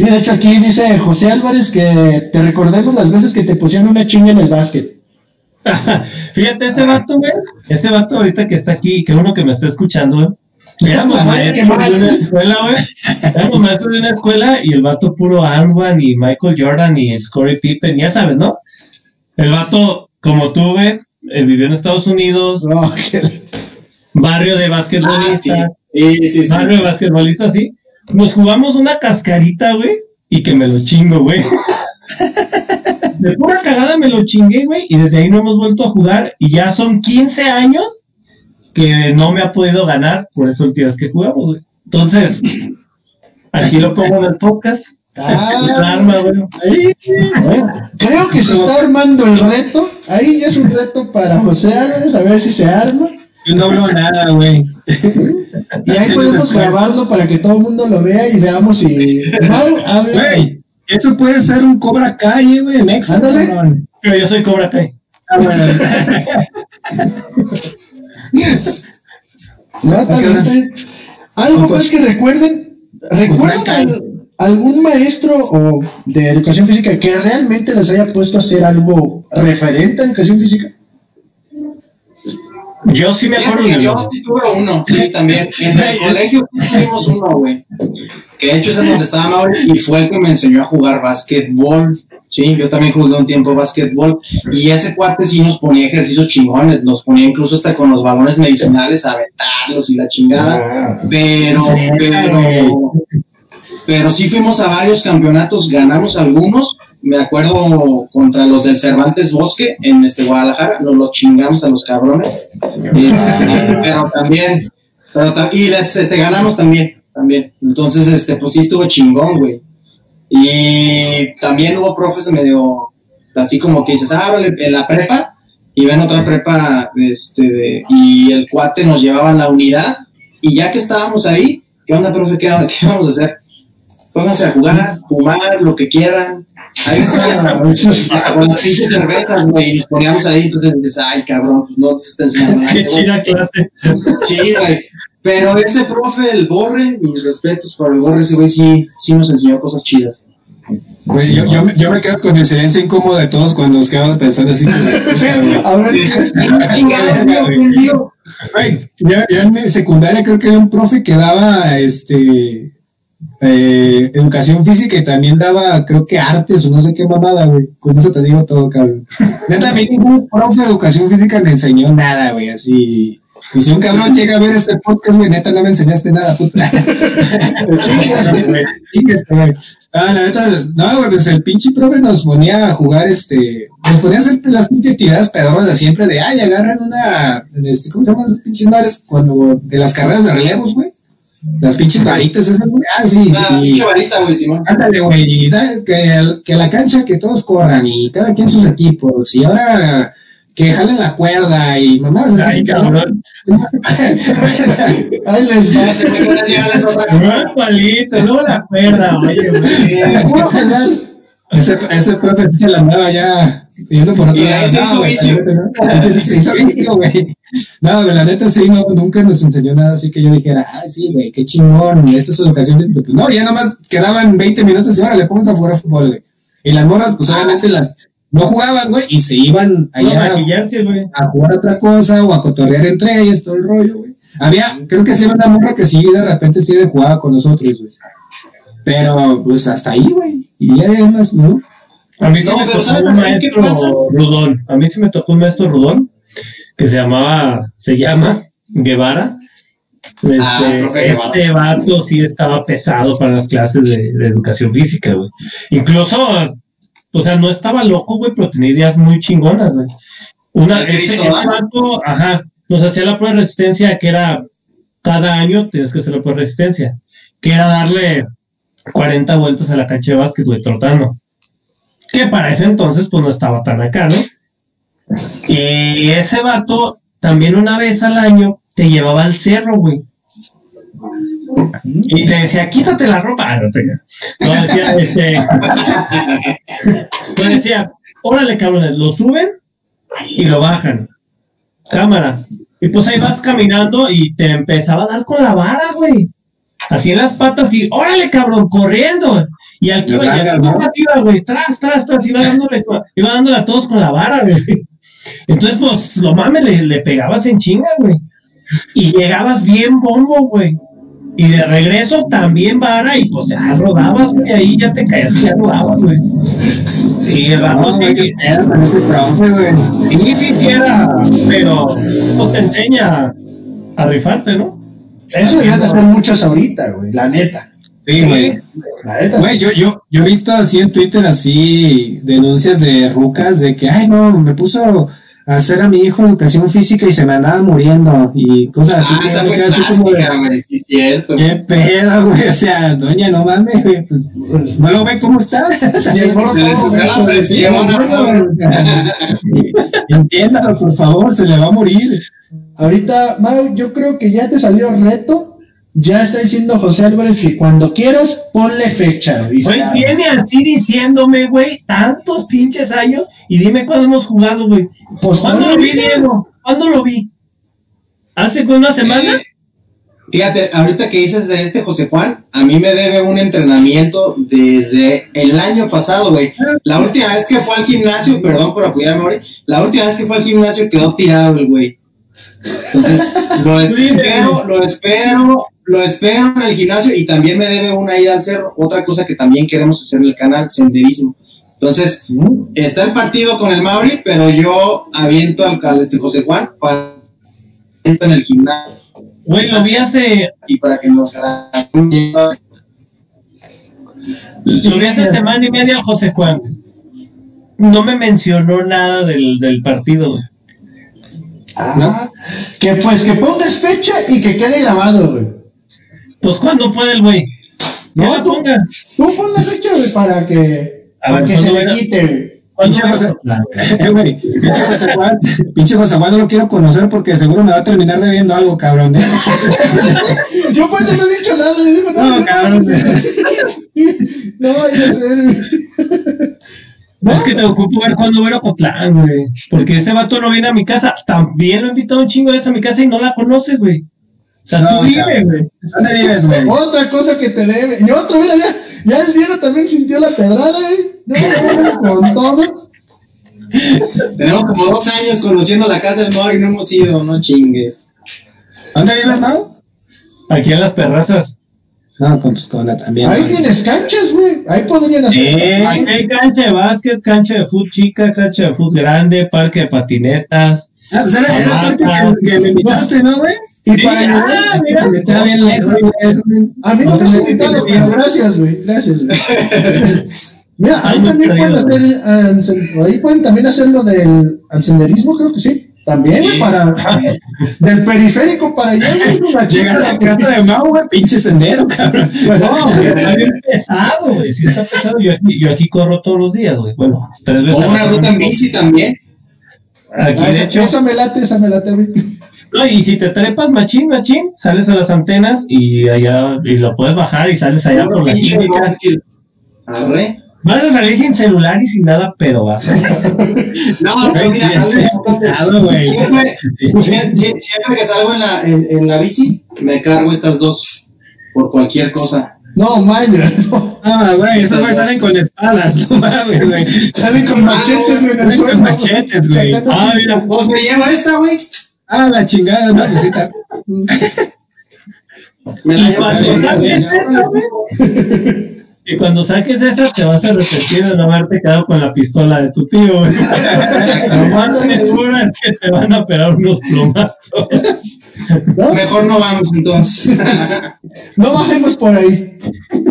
Sí, de hecho aquí dice José Álvarez que te recordemos las veces que te pusieron una chinga en el básquet. Fíjate, ese vato, güey, ese vato ahorita que está aquí, que uno que me está escuchando, güey, Éramos maestros de una escuela, güey. Éramos maestros de una escuela y el vato puro Anwan y Michael Jordan y Scottie Pippen, ya sabes, ¿no? El vato, como tú, güey, eh, vivió en Estados Unidos. Barrio de basquetbolista. Ah, sí. Sí, sí, barrio de basquetbolista, sí. Nos jugamos una cascarita, güey, y que me lo chingo, güey. De pura cagada me lo chingué, güey, y desde ahí no hemos vuelto a jugar y ya son 15 años que no me ha podido ganar por eso última que jugamos, güey. Entonces, aquí lo pongo en el podcast. Ah, arma, ahí, creo que se está armando el reto. Ahí es un reto para José Álvarez, a ver si se arma. Yo no hablo nada, güey. Y ahí podemos grabarlo para que todo el mundo lo vea y veamos si Güey, eso puede ser un Cobra Kai, güey, México. Pero yo soy Cobra Kai. Ah, bueno. Algo más que recuerden, ¿recuerdan algún maestro o de educación física que realmente les haya puesto a hacer algo referente a educación física? Yo sí me acuerdo de Yo sí tuve uno, sí, también. En el colegio tuvimos uno, güey. Que de hecho es en donde estaba Mauri y fue el que me enseñó a jugar básquetbol. Sí, yo también jugué un tiempo básquetbol y ese cuate sí nos ponía ejercicios chingones, nos ponía incluso hasta con los balones medicinales a aventarlos y la chingada, ah. pero, pero, pero sí fuimos a varios campeonatos, ganamos algunos, me acuerdo contra los del Cervantes Bosque en este Guadalajara, nos los chingamos a los cabrones, este, pero también, pero, y les este, ganamos también, también, entonces este, pues sí estuvo chingón, güey. Y también hubo profes medio, así como que dices, ah, en la prepa, y ven otra prepa, este, y el cuate nos llevaba a la unidad, y ya que estábamos ahí, ¿qué onda, profe? ¿Qué, qué vamos a hacer? Pónganse a jugar, fumar, lo que quieran. Ahí está, con las pinches cervezas, güey, y nos poníamos ahí, entonces dices, ay, cabrón, pues no te está enseñando nada. Qué chida clase. Sí, güey. Pero ese profe, el Borre, mis respetos para el Borre, ese güey sí, sí nos enseñó cosas chidas. Pues yo, yo, yo, me quedo con el silencio incómodo de todos cuando nos quedamos pensando así. a ver, yo, en mi secundaria creo que había un profe que daba este eh, educación física y también daba, creo que artes o no sé qué mamada, güey. Con eso te digo todo, cabrón. Neta, ningún profe de educación física me enseñó nada, güey, así y si un cabrón llega a ver este podcast, güey, neta, no me enseñaste nada, puta. Ah, la neta, no, güey, pues el pinche profe nos ponía a jugar, este, nos ponía a hacer las pinches tiradas pedorras de siempre, de, ay, agarran una, este, ¿cómo se llaman esas pinches madres? Cuando, de las carreras de relevos, güey. Las pinches varitas esas, güey. Ah, sí. Ah, pinche varita, güey, Simón. Ándale, güey, y que, que la cancha, que todos corran, y cada quien sus equipos, y ahora que jalen la cuerda y mamás. así Ay, cabrón. Ahí les va. Ese güey, ahora llega la otra- No el palito, no la cuerda, oye, güey. Ese, ese profe se la andaba ya yendo por otro Y lado. No, güey, no. No, la neta sí, no, nunca nos enseñó nada así que yo dijera, ah, sí, güey, qué chingón, esto es educación. física". Pues no, ya nomás quedaban 20 minutos y ahora le ponemos a jugar a fútbol, güey. Y las morras, pues obviamente las no jugaban, güey, y se iban No, allá maquillarse, güey. a jugar otra cosa o a cotorrear entre ellas, todo el rollo, güey. Había, creo que sí había una morra que sí, de repente sí de jugaba con nosotros, güey. Pero, pues hasta ahí, güey. Y ya además, ¿no? A mí sí No, me tocó ¿sabes un maestro? Rudón. A mí sí me tocó un maestro Rudón que se llamaba, se llama Guevara. Este, Ah, este vato sí estaba pesado para las clases de, de educación física, güey. Incluso, o sea, no estaba loco, güey, pero tenía ideas muy chingonas, güey. Una, este, este vato, ajá, nos hacía la prueba de resistencia que era cada año tienes que hacer la prueba de resistencia, que era darle 40 vueltas a la cancha de básquet, güey, trotando que para ese entonces pues no estaba tan acá, ¿no? Y ese vato también una vez al año te llevaba al cerro, güey. Y te decía, quítate la ropa. Ah, no te No, decía, este. no decía, órale, cabrones, lo suben y lo bajan. Cámara. Y pues ahí vas caminando y te empezaba a dar con la vara, güey. Así en las patas y, órale, cabrón, corriendo. Y al que iba, y iba, güey, tras, tras, tras, iba dándole, iba dándole a todos con la vara, güey. Entonces, pues, lo mames, le, le pegabas en chinga, güey. Y llegabas bien bombo, güey. Y de regreso también vara, y pues ya rodabas, güey, ahí ya te caías y ya rodabas, güey. Y el vato No, qué pedo con ese profe, güey. sí, sí, sí era, pero pues te enseña a rifarte, ¿no? Eso deberían de hacer muchos ahorita, güey. La neta. Sí, güey. Güey, yo, yo, yo he visto así en Twitter así denuncias de rucas de que, ay, no, me puso a hacer a mi hijo educación física y se me andaba muriendo y cosas así. Ah, que esa me fue quedé así como de, clásica, güey, sí es cierto. ¿Qué pedo, güey? O sea, doña, no mames, güey, pues, ¿no lo ve cómo está? Entiéndalo, por favor, se le va a morir. Ahorita, Mau, yo creo que ya te salió reto. Ya está diciendo José Álvarez que cuando quieras, ponle fecha. güey. Tiene así diciéndome, güey, tantos pinches años, y dime cuándo hemos jugado, güey. Pues, ¿Cuándo lo vi. Diego? ¿Cuándo lo vi? ¿Hace una semana? Eh, Fíjate, ahorita que dices de este José Juan, a mí me debe un entrenamiento desde el año pasado, güey. La última vez que fue al gimnasio, perdón por apoyarme, güey, la última vez que fue al gimnasio quedó tirado el güey. Entonces, lo espero, lo espero, lo espero en el gimnasio y también me debe una ida al cerro. Otra cosa que también queremos hacer en el canal, senderismo. Entonces, Mm. está el partido con el Mauri, pero yo aviento al, al este José Juan para en el gimnasio Güey, lo vi hace, y para que nos lo vi hace semana y media al José Juan. No me mencionó nada del, del partido, güey. Ah, que pues que pongas fecha y que quede grabado, güey. Pues cuando puede el güey. No la tú- ponga. Tú pon la fecha, güey, para que, A para ver, que se ¿cuándo le quite, güey. ¿Cuándo Pinche José-. Eh, güey, pinche José Juan, pinche José Juan no lo quiero conocer porque seguro me va a terminar debiendo algo, cabrón. ¿eh? Yo pues no he dicho nada, le digo, no, No, cabrón. no, vaya a ser. No, Es que te ocupo ver cuándo ver a Cotlán, güey. Porque ese vato no viene a mi casa. También lo he invitado un chingo de veces a mi casa y no la conoces, güey. O sea, No, tú vive, cabrón. güey. ¿Dónde vives, güey? Otra cosa que te debe. Y otro, mira, ya, ya el Diego también sintió la pedrada, güey. No, con todo. Tenemos como dos años conociendo la casa del Mauri y no hemos ido, no chingues. ¿Dónde vives, no? Aquí en las perrazas. No, con, pues con la también. Ahí tienes canchas, güey. Ahí podrían hacer. Sí. Aquí hay cancha de básquet, cancha de fútbol chica, cancha de fútbol grande, parque de patinetas. Ah, pues era, era el parque que, que me invitaste, ¿no, güey? Y Sí, para ah, ayudar- mira. Me queda bien lejos, güey. A mí no me has invitado, pero gracias, güey. Gracias, güey. Mira, ahí también pueden hacer, encen- ahí pueden también hacer lo del senderismo, creo que sí. También, güey, Sí. para, del periférico para allá, güey, una Llega a la casa de Mau, güey, pinche sendero, cabrón. No, güey, está bien pesado, güey. Sí está pesado. Yo aquí, yo aquí corro todos los días, güey. Bueno, tres O veces. la una ruta en bici también. Aquí, Ah, de esa, hecho, esa me late, esa me late, güey. No, y si te trepas machín, machín, sales a las antenas y allá, y lo puedes bajar y sales allá por la clínica. Arre. Vas a salir sin celular y sin nada, pero vas. No, pero mira, algo güey. Siempre, que salgo en la, en, en la bici, me cargo estas dos por cualquier cosa. No, maña, no. Ah, güey, esos güey salen con espadas, no mames, güey. Salen con machetes, güey, Salen con machetes, güey. Ah, mira. Pues me llevo esta, güey. Ah, la chingada, necesita. Me la Y cuando saques esa, güey, Y cuando saques esa, te vas a arrepentir de no haberte quedado con la pistola de tu tío, güey. Lo más seguro es que te van a pegar unos plomazos. ¿No? Mejor no vamos entonces. No bajemos por ahí.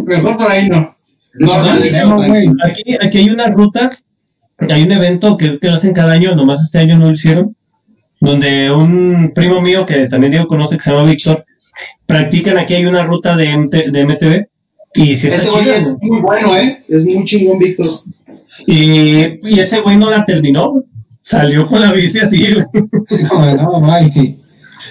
Mejor por ahí no. No, No, no, no, no, güey. Aquí, aquí hay una ruta, hay un evento que, que lo hacen cada año, nomás este año no lo hicieron, donde un primo mío que también Diego conoce, que se llama Víctor, practican aquí hay una ruta de, MT de MTV. Y si Ese güey es muy bueno, ¿eh? Es muy chingón, Víctor. y, y ese güey no la terminó, salió con la bici así. No, no.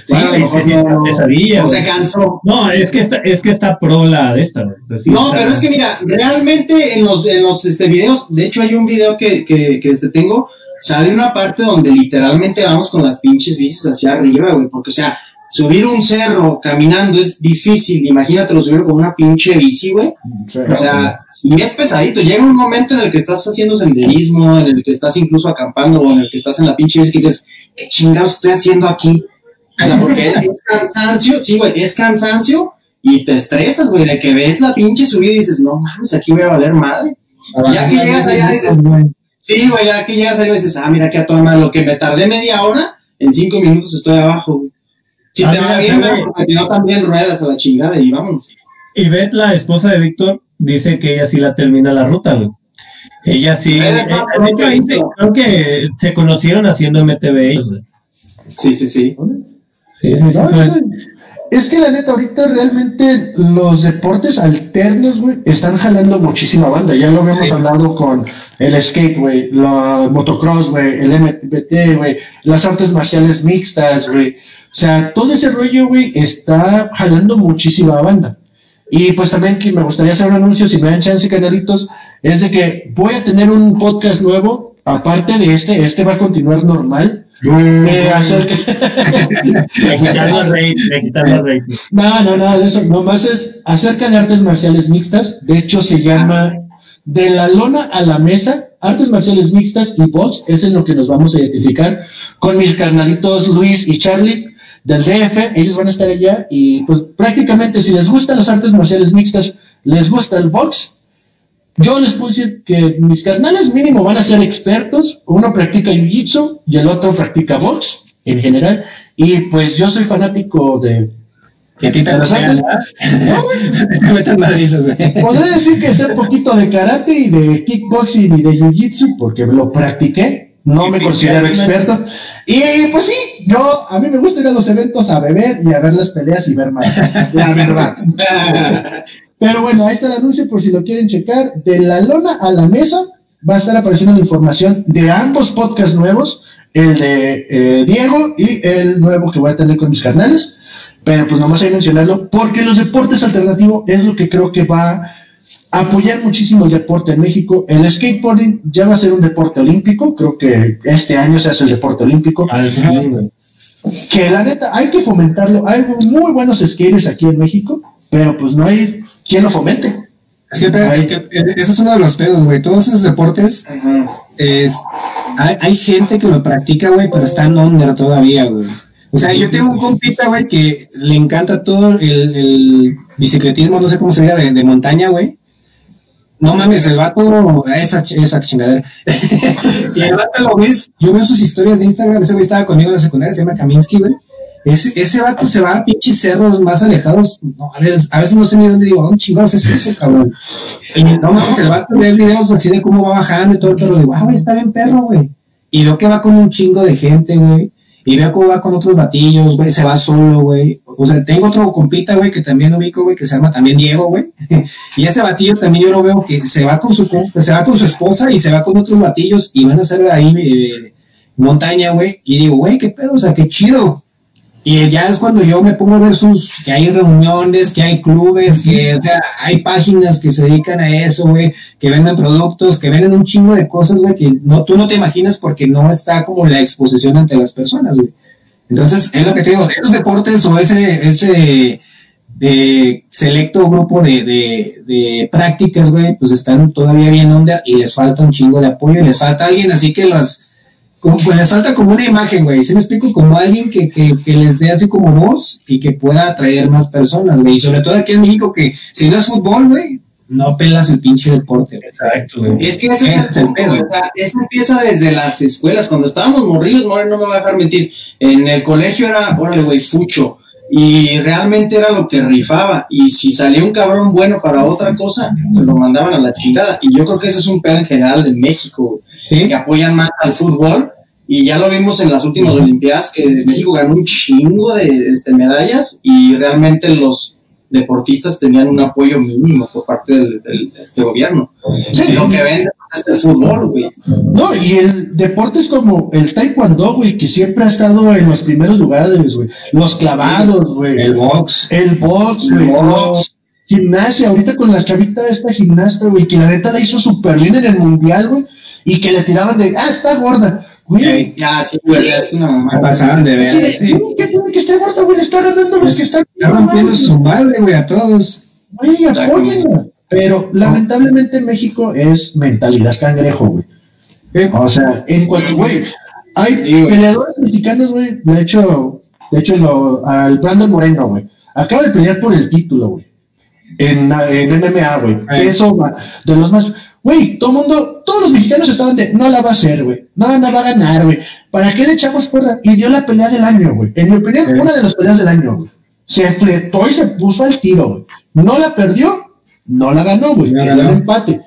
Sí, Bueno, sí, no- una pesadilla, No se cansó. No, es que está, es que está pro la de esta, güey. O sea, sí No, está- pero es que mira, realmente en los, en los este, videos, de hecho hay un video que, que, que este, tengo, sale una parte donde literalmente vamos con las pinches bicis hacia arriba, güey, porque o sea, subir un cerro caminando es difícil, imagínatelo subir con una pinche bici, güey. O sea, y es pesadito. Llega un momento en el que estás haciendo senderismo, en el que estás incluso acampando o en el que estás en la pinche bici y dices, ¿qué chingados estoy haciendo aquí? O sea, porque es, es cansancio, sí, güey, es cansancio y te estresas, güey, de que ves la pinche subida y dices, no mames, aquí voy a valer madre. Ya que llegas allá dices, sí, güey, ya que llegas allá dices, ah, mira que a toda madre, lo que me tardé media hora, en cinco minutos estoy abajo, güey. Si Ah, te va bien, güey. si no también ruedas a la chingada y vámonos. Y Beth, la esposa de Víctor, dice que ella sí la termina la ruta, güey. Ella sí. Eh, más de hecho, ahí se- creo que se conocieron haciendo MTV ellos, güey. Sí, sí, sí. Sí, sí, sí. No, pues, no sé. Es que la neta, ahorita realmente los deportes alternos, güey, están jalando muchísima banda. Ya lo habíamos Sí. hablado con el skate, güey, la motocross, güey, el MTBT, güey, las artes marciales mixtas, güey. O sea, todo ese rollo, güey, está jalando muchísima banda. Y pues también que me gustaría hacer un anuncio, si me dan chance, canalitos, es de que voy a tener un podcast nuevo, aparte de este, este va a continuar normal. eh, acerca-. No, no, nada de eso. Nomás es acerca de artes marciales mixtas. De hecho, se llama De la lona a la mesa, artes marciales mixtas y box. Es en lo que nos vamos a identificar con mis carnalitos Luis y Charlie del DF. Ellos van a estar allá y pues prácticamente si les gustan las artes marciales mixtas, les gusta el box. Yo les puedo decir que mis carnales mínimo van a ser expertos. Uno practica jiu-jitsu y el otro practica box en general. Y pues yo soy fanático de Que te. ¿no? Güey. Podré decir que sé un poquito de karate y de kickboxing y de jiu-jitsu porque lo practiqué. No me considero experto. Y pues sí, yo, a mí me gusta ir a los eventos a beber y a ver las peleas y ver más. La verdad. Pero bueno, ahí está el anuncio por si lo quieren checar. De la lona a la mesa va a estar apareciendo la información de ambos podcasts nuevos, el de eh, Diego y el nuevo que voy a tener con mis carnales. Pero pues nomás hay que mencionarlo porque los deportes alternativos es lo que creo que va a apoyar muchísimo el deporte en México. El skateboarding ya va a ser un deporte olímpico. Creo que este año se hace el deporte olímpico que la neta hay que fomentarlo. Hay muy buenos skaters aquí en México, pero pues no hay quien lo fomente. Es que, que- eso es uno de los pedos, güey. Todos esos deportes, es, hay, hay gente que lo practica, güey, pero está en under todavía, güey. O sea, yo tengo un compita, güey, que le encanta todo el, el bicicletismo, no sé cómo se diga, de, de montaña, güey. No mames, el vato, esa, esa chingadera. y el vato lo ves, yo veo sus historias de Instagram, ese güey estaba conmigo en la secundaria, se llama Kaminsky, güey. Ese, ese vato se va a pinches cerros más alejados. A, veces, a veces no sé ni dónde digo, ¿dónde chingados es eso, cabrón? Y no mames, el vato ve videos así de cómo va bajando y todo, pero digo, ah, güey, está bien perro, güey. Y veo que va con un chingo de gente, güey. Y veo cómo va con otros batillos, güey, se va solo, güey. O sea, tengo otro compita, güey, que también ubico, güey, que se llama también Diego, güey. y ese batillo también yo lo veo que se va con su, se va con su esposa y se va con otros batillos y van a hacer ahí, eh, montaña, güey, y digo, güey, qué pedo, o sea, qué chido. Y ya es cuando yo me pongo a ver sus, que hay reuniones, que hay clubes, que, o sea, hay páginas que se dedican a eso, güey, que venden productos, que venden un chingo de cosas, güey, que no, tú no te imaginas porque no está como la exposición ante las personas, güey. Entonces, es lo que te digo, esos deportes o ese, ese de selecto grupo de, de, de prácticas, güey, pues están todavía bien onda y les falta un chingo de apoyo y les falta alguien así que las como, pues les falta como una imagen, güey. Si me explico, como alguien que, que, que les dé así como voz y que pueda atraer más personas, güey. Y sobre todo aquí en México, que si no es fútbol, güey, no pelas el pinche deporte. Exacto, güey. Es que ese es el punto, güey. O sea, eso empieza desde las escuelas. Cuando estábamos morridos, no, no me va a dejar mentir. En el colegio era, órale, güey, fucho. Y realmente era lo que rifaba. Y si salía un cabrón bueno para otra cosa, pues lo mandaban a la chingada. Y yo creo que ese es un pedo en general de México, güey que apoyan más al fútbol. Y ya lo vimos en las últimas Olimpiadas, que México ganó un chingo de este, medallas y realmente los deportistas tenían un apoyo mínimo por parte del, del- de este gobierno. Sí. Lo que vende es el fútbol, güey. No, y el deporte es como el taekwondo, güey, que siempre ha estado en los primeros lugares, güey. Los clavados, güey. El box. El box, El güey. box. Gimnasia, ahorita con la chavita esta gimnasta, güey, que la neta la hizo súper bien en el mundial, güey, y que le tiraban de, ah, está gorda, güey. Ey. Ya, sí, güey, ya es una mamada. pasaban de ver, Sí, sí. "Güey, ¿qué tiene que estar gorda, güey? Está ganando los que están. Está rompiendo su madre, güey, a todos. Güey, apóyenla. Pero lamentablemente México es mentalidad cangrejo, güey. ¿Qué? O sea, en cualquier, güey, hay Sí, peleadores mexicanos, güey. De hecho, de hecho, lo, al Brandon Moreno, güey. Acaba de pelear por el título, güey. En, en MMA, güey. Eso, va, de los más. Güey, todo mundo, todos los mexicanos estaban de, no la va a hacer, güey. No, no va a ganar, güey. ¿Para qué le echamos porra? Y dio la pelea del año, güey. En mi opinión, Sí. una de las peleas del año, güey. Se fletó y se puso al tiro, güey. No la perdió, no la ganó, güey. Quedó en empate.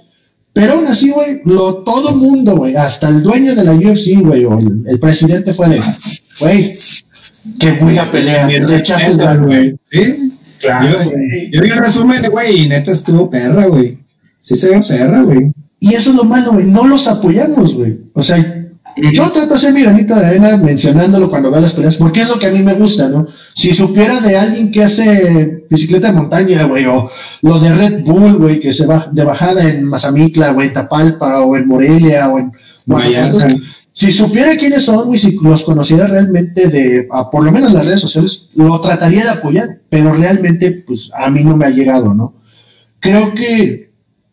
Pero aún así, güey, lo, todo mundo, güey, hasta el dueño de la UFC, güey, o el, el presidente fue de, güey, qué buena pelea, le echaste güey. Sí. Claro, Yo, yo vi el resumen, güey, y neta estuvo perra, güey. Sí se ve perra, güey. Y eso es lo malo, güey, no los apoyamos, güey. O sea, yo trato de hacer mi granito de arena mencionándolo cuando veo las peleas, porque es lo que a mí me gusta, ¿no? Si supiera de alguien que hace bicicleta de montaña, güey, o lo de Red Bull, güey, que se va de bajada en Mazamitla, o en Tapalpa, o en Morelia, o en Vallarta. Si supiera quiénes son, güey, si los conociera realmente de, a, por lo menos en las redes sociales, lo trataría de apoyar, pero realmente, pues, a mí no me ha llegado, ¿no? Creo que,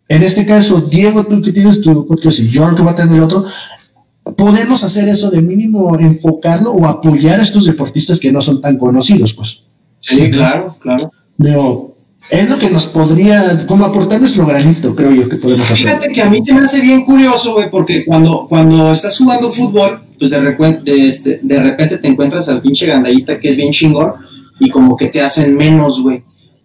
en este caso, Diego, tú que tienes tu podcast y yo que va a tener otro, podemos hacer eso de mínimo enfocarlo o apoyar a estos deportistas que no son tan conocidos, pues. Sí, claro, claro. Pero es lo que nos podría, como aportar nuestro granito, creo yo que podemos hacer. Fíjate que a mí se me hace bien curioso, güey, porque cuando, cuando estás jugando fútbol, pues de este, de repente te encuentras al pinche gandallita que es bien chingón y como que te hacen menos, güey.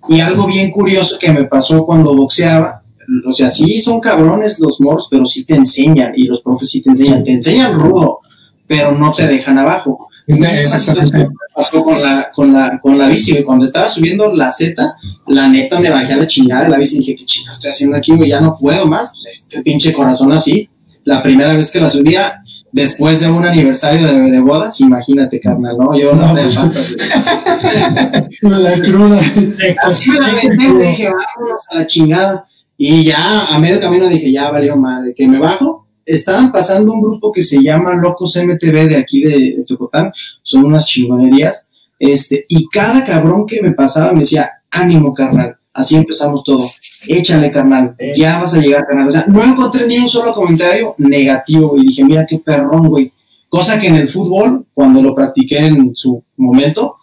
Y algo bien curioso que me pasó cuando boxeaba, o sea, sí son cabrones los moros, pero sí te enseñan y los profes sí te enseñan, te enseñan rudo, pero no te dejan abajo. Esa situación pasó con la, con la, con la bici, güey. Cuando estaba subiendo la Z, la neta me bajé a la chingada de la bici y dije, ¿qué chingada estoy haciendo aquí, güey? Ya no puedo más. Pues, este pinche corazón así. La primera vez que la subía, después de un aniversario de, de bodas, imagínate, carnal, ¿no? Yo no, No, me pues. La cruda. Así me la güey, dije, vámonos a la chingada. Y ya a medio camino dije, ya valió madre, que me bajo. Estaban pasando un grupo que se llama Locos MTV de aquí de Estocotán, son unas chingonerías. Este, y cada cabrón que me pasaba me decía, ánimo, carnal. Así empezamos todo. Échale, carnal. Ya vas a llegar, carnal. O sea, no encontré ni un solo comentario negativo, y dije, mira qué perrón, güey. Cosa que en el fútbol, cuando lo practiqué en su momento,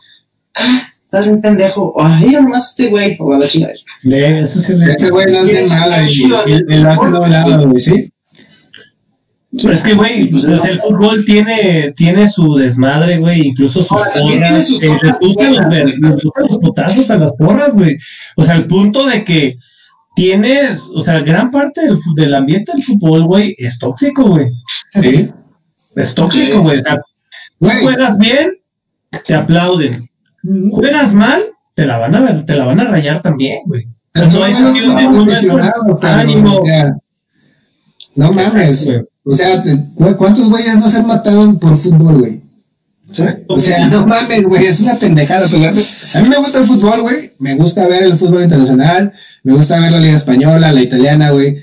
ah, estás bien pendejo. Ah, mira nomás este güey, o a la chingada. Eso sí le- Ese güey no es bien mala y, y, y lo hace doblado, güey, ¿sí? Pero es que, güey, pues, o sea, el fútbol tiene, tiene su desmadre, güey, incluso sus Ahora, porras, sus eh, les cosas gustan los, ver- güey. les gustan los putazos a las porras, güey. O sea, al punto de que tienes, o sea, gran parte del, del ambiente del fútbol, güey, es tóxico, güey. Sí. Es tóxico, Sí. güey. O sea, tú juegas bien, te aplauden. Juegas mal, te la van a, te la van a rayar también, güey. no es buenos cuestión de- no es ánimo. mames. Exacto, O O sea, ¿cuántos güeyes no se han matado por fútbol, güey? O sea, no mames, güey, es una pendejada. a mí me gusta el fútbol, güey. Me gusta ver el fútbol internacional. Me gusta ver la Liga Española, la italiana, güey.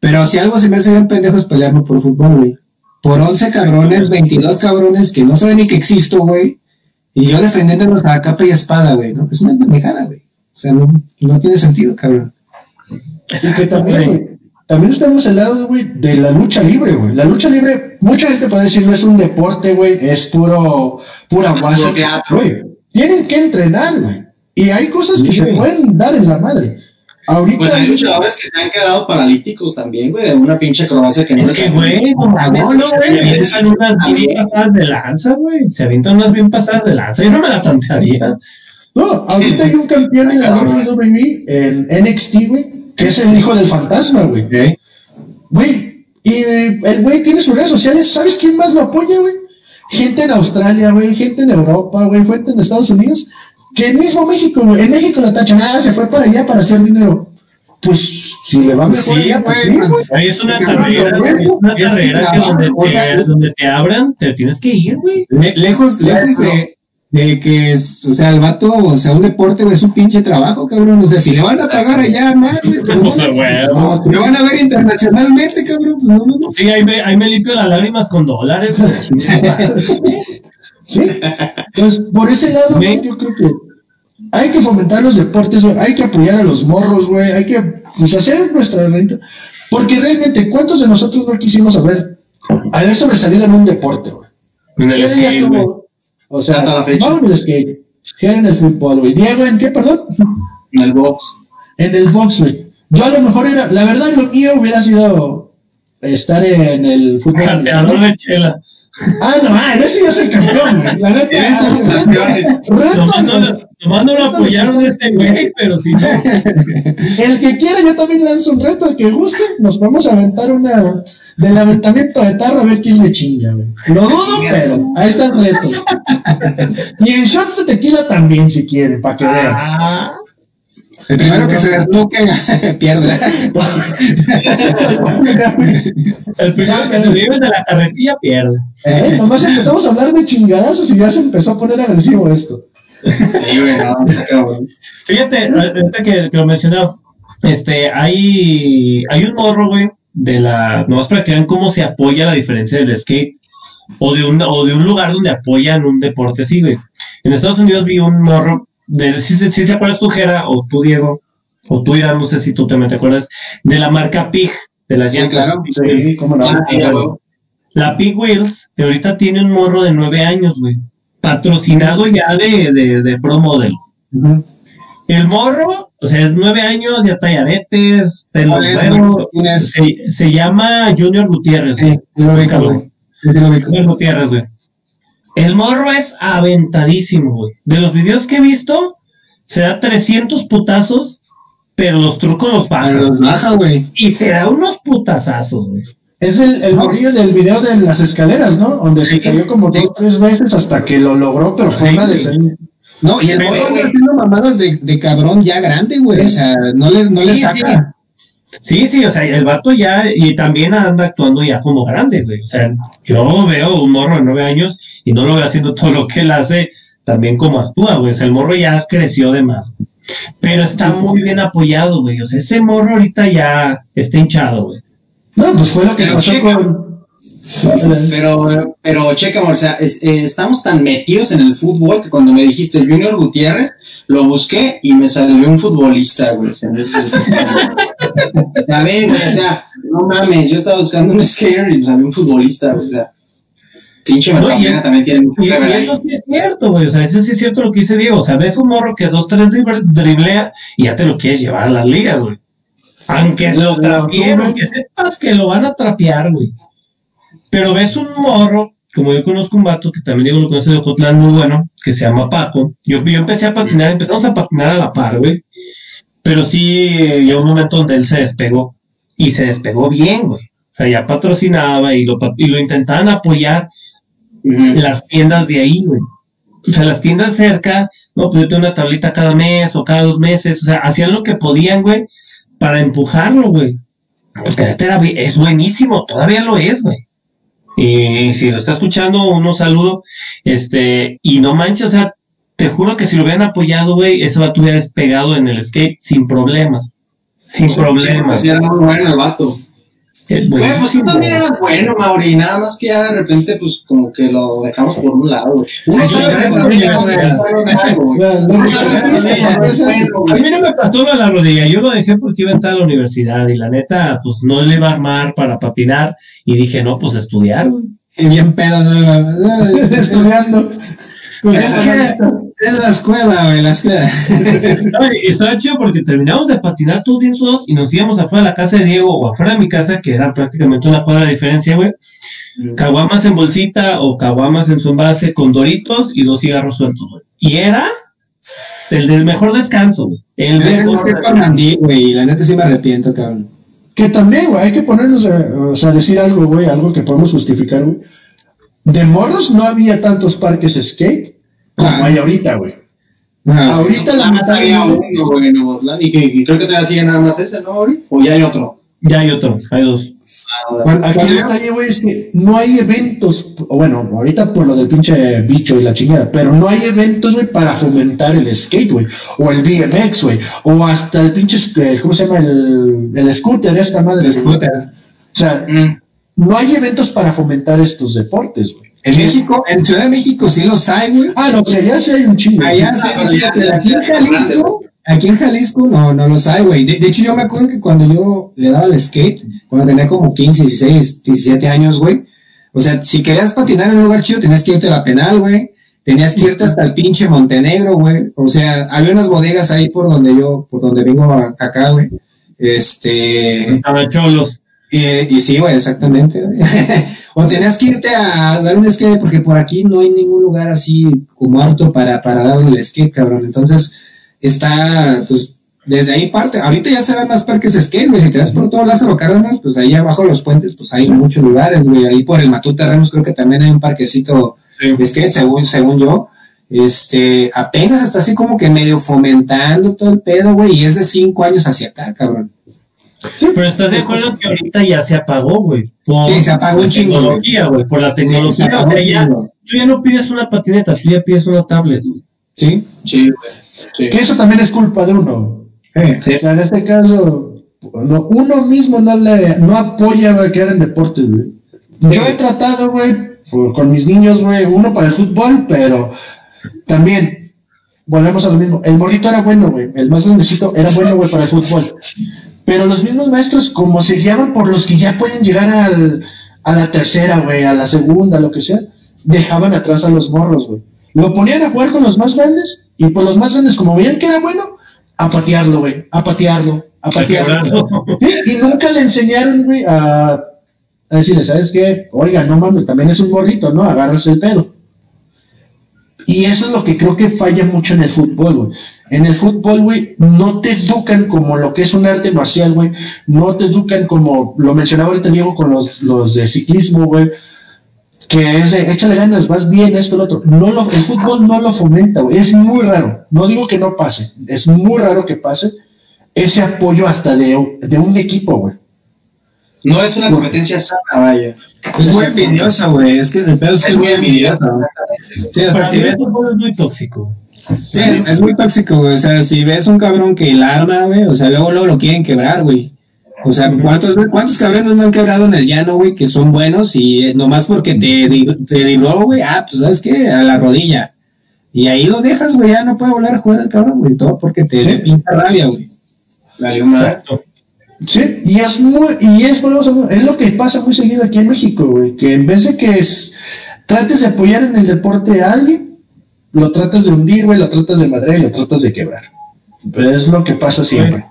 Pero si algo se me hace bien pendejo es pelearme por fútbol, güey. Por 11 cabrones, 22 cabrones que no saben ni que existo, güey. Y yo defendiéndolos a capa y espada, güey. ¿no? Es una pendejada, güey. O sea, no, no tiene sentido, cabrón. Así que también, también estamos al lado, güey, de la lucha libre, güey. La lucha libre, mucha gente puede decir, no es un deporte, güey, es puro, pura guasa. Güey, tienen que entrenar, güey. Y hay cosas que se pueden dar en la madre. Ahorita, pues hay luchadores que se han quedado paralíticos también, güey, de una pinche acrobacia que no Es que, güey, no no, güey. Se avientan unas bien pasadas de lanza, güey. Se avientan unas bien pasadas de lanza. Yo no me la tantearía. No, ahorita hay un campeón en la WWE, en NXT, güey, que es el hijo del fantasma, güey. Güey, y el güey tiene sus redes sociales, ¿sabes quién más lo apoya, güey? Gente en Australia, güey, gente en Europa, güey, gente en Estados Unidos, que el mismo México, güey, en México la tachan, ah, se fue para allá para hacer dinero. Pues si le va mejor sí, allá, pues sí, güey. es una carrera, es una carrera que donde te, donde te abran, te tienes que ir, güey. lejos, lejos de, de que, es, o sea, el vato, o sea, un deporte, güey, es un pinche trabajo, cabrón. O sea, si le van a pagar allá más, güey, pues, no, no, van a ver internacionalmente, cabrón. Pues no, no, Sí, ahí me, ahí me limpio las lágrimas con dólares, sí, pues por ese lado, güey, yo creo que hay que fomentar los deportes, güey, hay que apoyar a los morros, güey, hay que pues, hacer nuestra renta. Porque realmente, ¿cuántos de nosotros no quisimos saber haber sobresalido en un deporte, güey? En el skate, güey. O sea, hasta la fecha. No, es que en el fútbol, güey. Diego, ¿en qué, perdón? En el box. En el box, güey. Yo a lo mejor era, la verdad, lo mío hubiera sido estar en el fútbol. De chela. Ah, no, ah, en ese yo soy campeón, güey. La neta, Tomando lo apoyaron a este güey, pero si no. El que quiera, yo también lanzo un reto. El que guste, nos vamos a aventar una del aventamiento de tarro a ver quién le chinga, güey. Lo dudo, pero ahí está el reto. y en shots de tequila también, si quieren, para que vean. El primero que se desbloque pierde. el primero que se vive de la carretilla pierde. Eh, nomás empezamos a hablar de chingadazos y ya se empezó a poner agresivo esto. Fíjate, ahorita que, que, lo mencionaba, este, hay, hay un morro, güey, de la, nomás para que vean cómo se apoya la diferencia del skate o de un, o de un lugar donde apoyan un deporte así, güey. En Estados Unidos vi un morro, de, si, si, te acuerdas tú, Jera, o tú, Diego, o tú, Irán, no sé si tú también te acuerdas, de la marca Pig, de las llantas. Ah, la Pig Wheels, que ahorita tiene un morro de nueve años, güey, patrocinado ya de, de, de Pro Model. El morro, o sea, es nueve años, ya está aretes, te lo se, se, llama Junior Gutiérrez. Sí, Junior Gutiérrez, güey. El morro es aventadísimo, güey. De los videos que he visto, se da 300 putazos, pero los trucos los baja. Los baja, güey. Y se da unos putazazos, güey. Es el, el morillo del video de las escaleras, ¿no? Donde se cayó como dos o tres veces hasta que lo logró, pero fue una de No, y el morro haciendo mamadas de, de, cabrón ya grande, güey. O sea, no le, no le saca. Sí, sí, o sea, el vato ya, y también anda actuando ya como grande, güey. O sea, yo veo un morro de nueve años y no lo veo haciendo todo lo que él hace, también como actúa, güey. O sea, el morro ya creció de más. Pero está muy bien apoyado, güey. O sea, ese morro ahorita ya está hinchado, güey. No, pues fue lo que pasó con. Pero, pero, checa, o sea, eh, estamos tan metidos en el fútbol que cuando me dijiste Junior Gutiérrez, lo busqué y me salió un futbolista, güey. O sea, güey, o sea, no mames, yo estaba buscando un skater y salió un futbolista, güey. O sea, pinche no, también tiene y, y eso sí es cierto, güey. O sea, eso sí es cierto lo que dice Diego. O sea, ves un morro que dos, tres driblea y ya te lo quieres llevar a las ligas, güey. Aunque se lo trapeen, que sepas que lo van a trapear, güey. Pero ves un morro como yo conozco un vato que también digo lo conoce de Ocotlán muy bueno, que se llama Paco. Yo, yo empecé a patinar, empezamos a patinar a la par, güey. Pero sí llegó un momento donde él se despegó. Y se despegó bien, güey. O sea, ya patrocinaba y lo, y lo intentaban apoyar las tiendas de ahí, güey. O sea, las tiendas cerca, no, pues yo tengo una tablita cada mes o cada dos meses. O sea, hacían lo que podían, güey, para empujarlo, güey. Porque es buenísimo, todavía lo es, güey. Y si lo está escuchando, uno saludo. Este, y no manches, o sea, te juro que si lo hubieran apoyado, güey, ese vato hubiera despegado en el skate sin problemas. Sin problemas. Sí, era muy bueno el vato. Es Güey, pues tú también eras bueno, Mauri, nada más que ya de repente, pues como que lo dejamos por un lado, güey. Uno Sí, sabe sí, sí, sí, sí, bueno bueno, A mí no me pasó lo de la rodilla, yo lo dejé porque iba a entrar a la universidad y la neta, pues no le iba a armar para patinar y dije, no, pues estudiar, güey. Y bien pedo, ¿no? estudiando. Con Es que es la escuela, güey, la escuela. No, y estaba chido porque terminamos de patinar todos bien sudados y nos íbamos afuera de la casa de Diego o afuera de mi casa, que era prácticamente una cuadra de diferencia, güey. Caguamas en bolsita o caguamas en su envase con doritos y dos cigarros sueltos, güey. Y era el del mejor descanso, güey. El mejor Mandí, güey, y la neta sí me arrepiento, cabrón. Que también, güey, hay que ponernos a, o sea, decir algo, güey, algo que podemos justificar, güey. De morros no había tantos parques skate como Ah. hay ahorita, güey. No, Ahorita la mitad había uno, güey, en y que y creo que todavía sigue nada más ese, ¿no, Mauri? O ya hay otro. Ya hay otro, hay dos. cuando- Aquí el detalle, güey, es que no hay eventos, o bueno, ahorita por lo del pinche bicho y la chingada, pero no hay eventos, güey, para fomentar el skate, güey, o el BMX, güey, o hasta el pinche, eh, ¿cómo se llama? El, el scooter, esta madre. El scooter. O sea, no hay eventos para fomentar estos deportes, güey. En México, en Ciudad de México sí los hay, güey. Ah, no, o sea, ya sí hay un chingo. Allá, Sí. sí, pero aquí en Jalisco, aquí en Jalisco no, no los hay, güey. De, de hecho, yo me acuerdo que cuando yo le daba el skate, cuando tenía como 15, 16, 17 años, güey. O sea, si querías patinar en un lugar chido, tenías que irte a la penal, güey. Tenías que irte hasta el pinche Montenegro, güey. O sea, había unas bodegas ahí por donde yo, por donde vengo a- acá, güey. Este, A los cholos. Eh, y sí, güey, exactamente. o tenías que irte a dar un skate porque por aquí no hay ningún lugar así como apto para, para darle el skate, cabrón. Entonces, está, pues, desde ahí parte. Ahorita ya se ven más parques skate, güey. Si te vas por todo Lázaro Cárdenas, pues ahí abajo de los puentes, pues hay muchos lugares, güey. Ahí por el Matute Ramos creo que también hay un parquecito de skate, según, según yo. Este, apenas está así como que medio fomentando todo el pedo, güey, y es de cinco años hacia acá, cabrón. Pero estás de acuerdo que ahorita ya se apagó, güey. Por Sí, se apagó la tecnología, güey. Por la Sí, tecnología. o sea, un ya, tú ya no pides una patineta, tú ya pides una tablet, güey. Sí. Sí, güey. Sí. Que eso también es culpa de uno. Eh. Sí. O sea, en este caso, no- uno mismo no le no apoya güey, que hagan deportes, güey. Yo he tratado, güey, con mis niños, güey, uno para el fútbol, pero también volvemos a lo mismo. El morrito era bueno, güey. El más grandecito era bueno, güey, para el fútbol. Pero los mismos maestros, como se guiaban por los que ya pueden llegar al, a la tercera, güey, a la segunda, lo que sea, dejaban atrás a los morros, güey. Lo ponían a jugar con los más grandes y pues los más grandes, como veían que era bueno, a patearlo, güey, a patearlo, a patearlo. Sí, y nunca le enseñaron, güey, a, a decirle, ¿sabes qué? Oiga, no mames, también es un morrito, ¿no? Agarras el pedo. Y eso es lo que creo que falla mucho en el fútbol, güey. En el fútbol, güey, no te educan como lo que es un arte marcial, güey. No te educan como lo mencionaba ahorita Diego con los, los de ciclismo, güey. Que es de, échale ganas, vas bien, esto, lo otro. No lo, el fútbol no lo fomenta, güey. Es muy raro. No digo que no pase. Es muy raro que pase ese apoyo hasta de, de un equipo, güey. No es una competencia sana, vaya. Es muy envidiosa, güey. Es que el pedo es que es muy envidiosa. Sí, o sea, si ves, el es muy tóxico. sí, es muy tóxico, güey. O sea, si ves un cabrón que la arma, güey, o sea, luego, luego lo quieren quebrar, güey. O sea, ¿cuántos, ¿cuántos cabrones no han quebrado en el llano, güey, que son buenos y eh, nomás porque te, te dibló, güey, ah, pues, ¿sabes qué? A la rodilla. Y ahí lo dejas, güey, ya no puede volver a jugar el cabrón, güey, todo porque te Sí. pinta rabia, güey. Exacto. Sí, y es muy, y es, es lo que pasa muy seguido aquí en México, güey, que en vez de que es, trates de apoyar en el deporte a alguien, lo tratas de hundir, güey, lo tratas de madre y lo tratas de quebrar. Pues es lo que pasa siempre.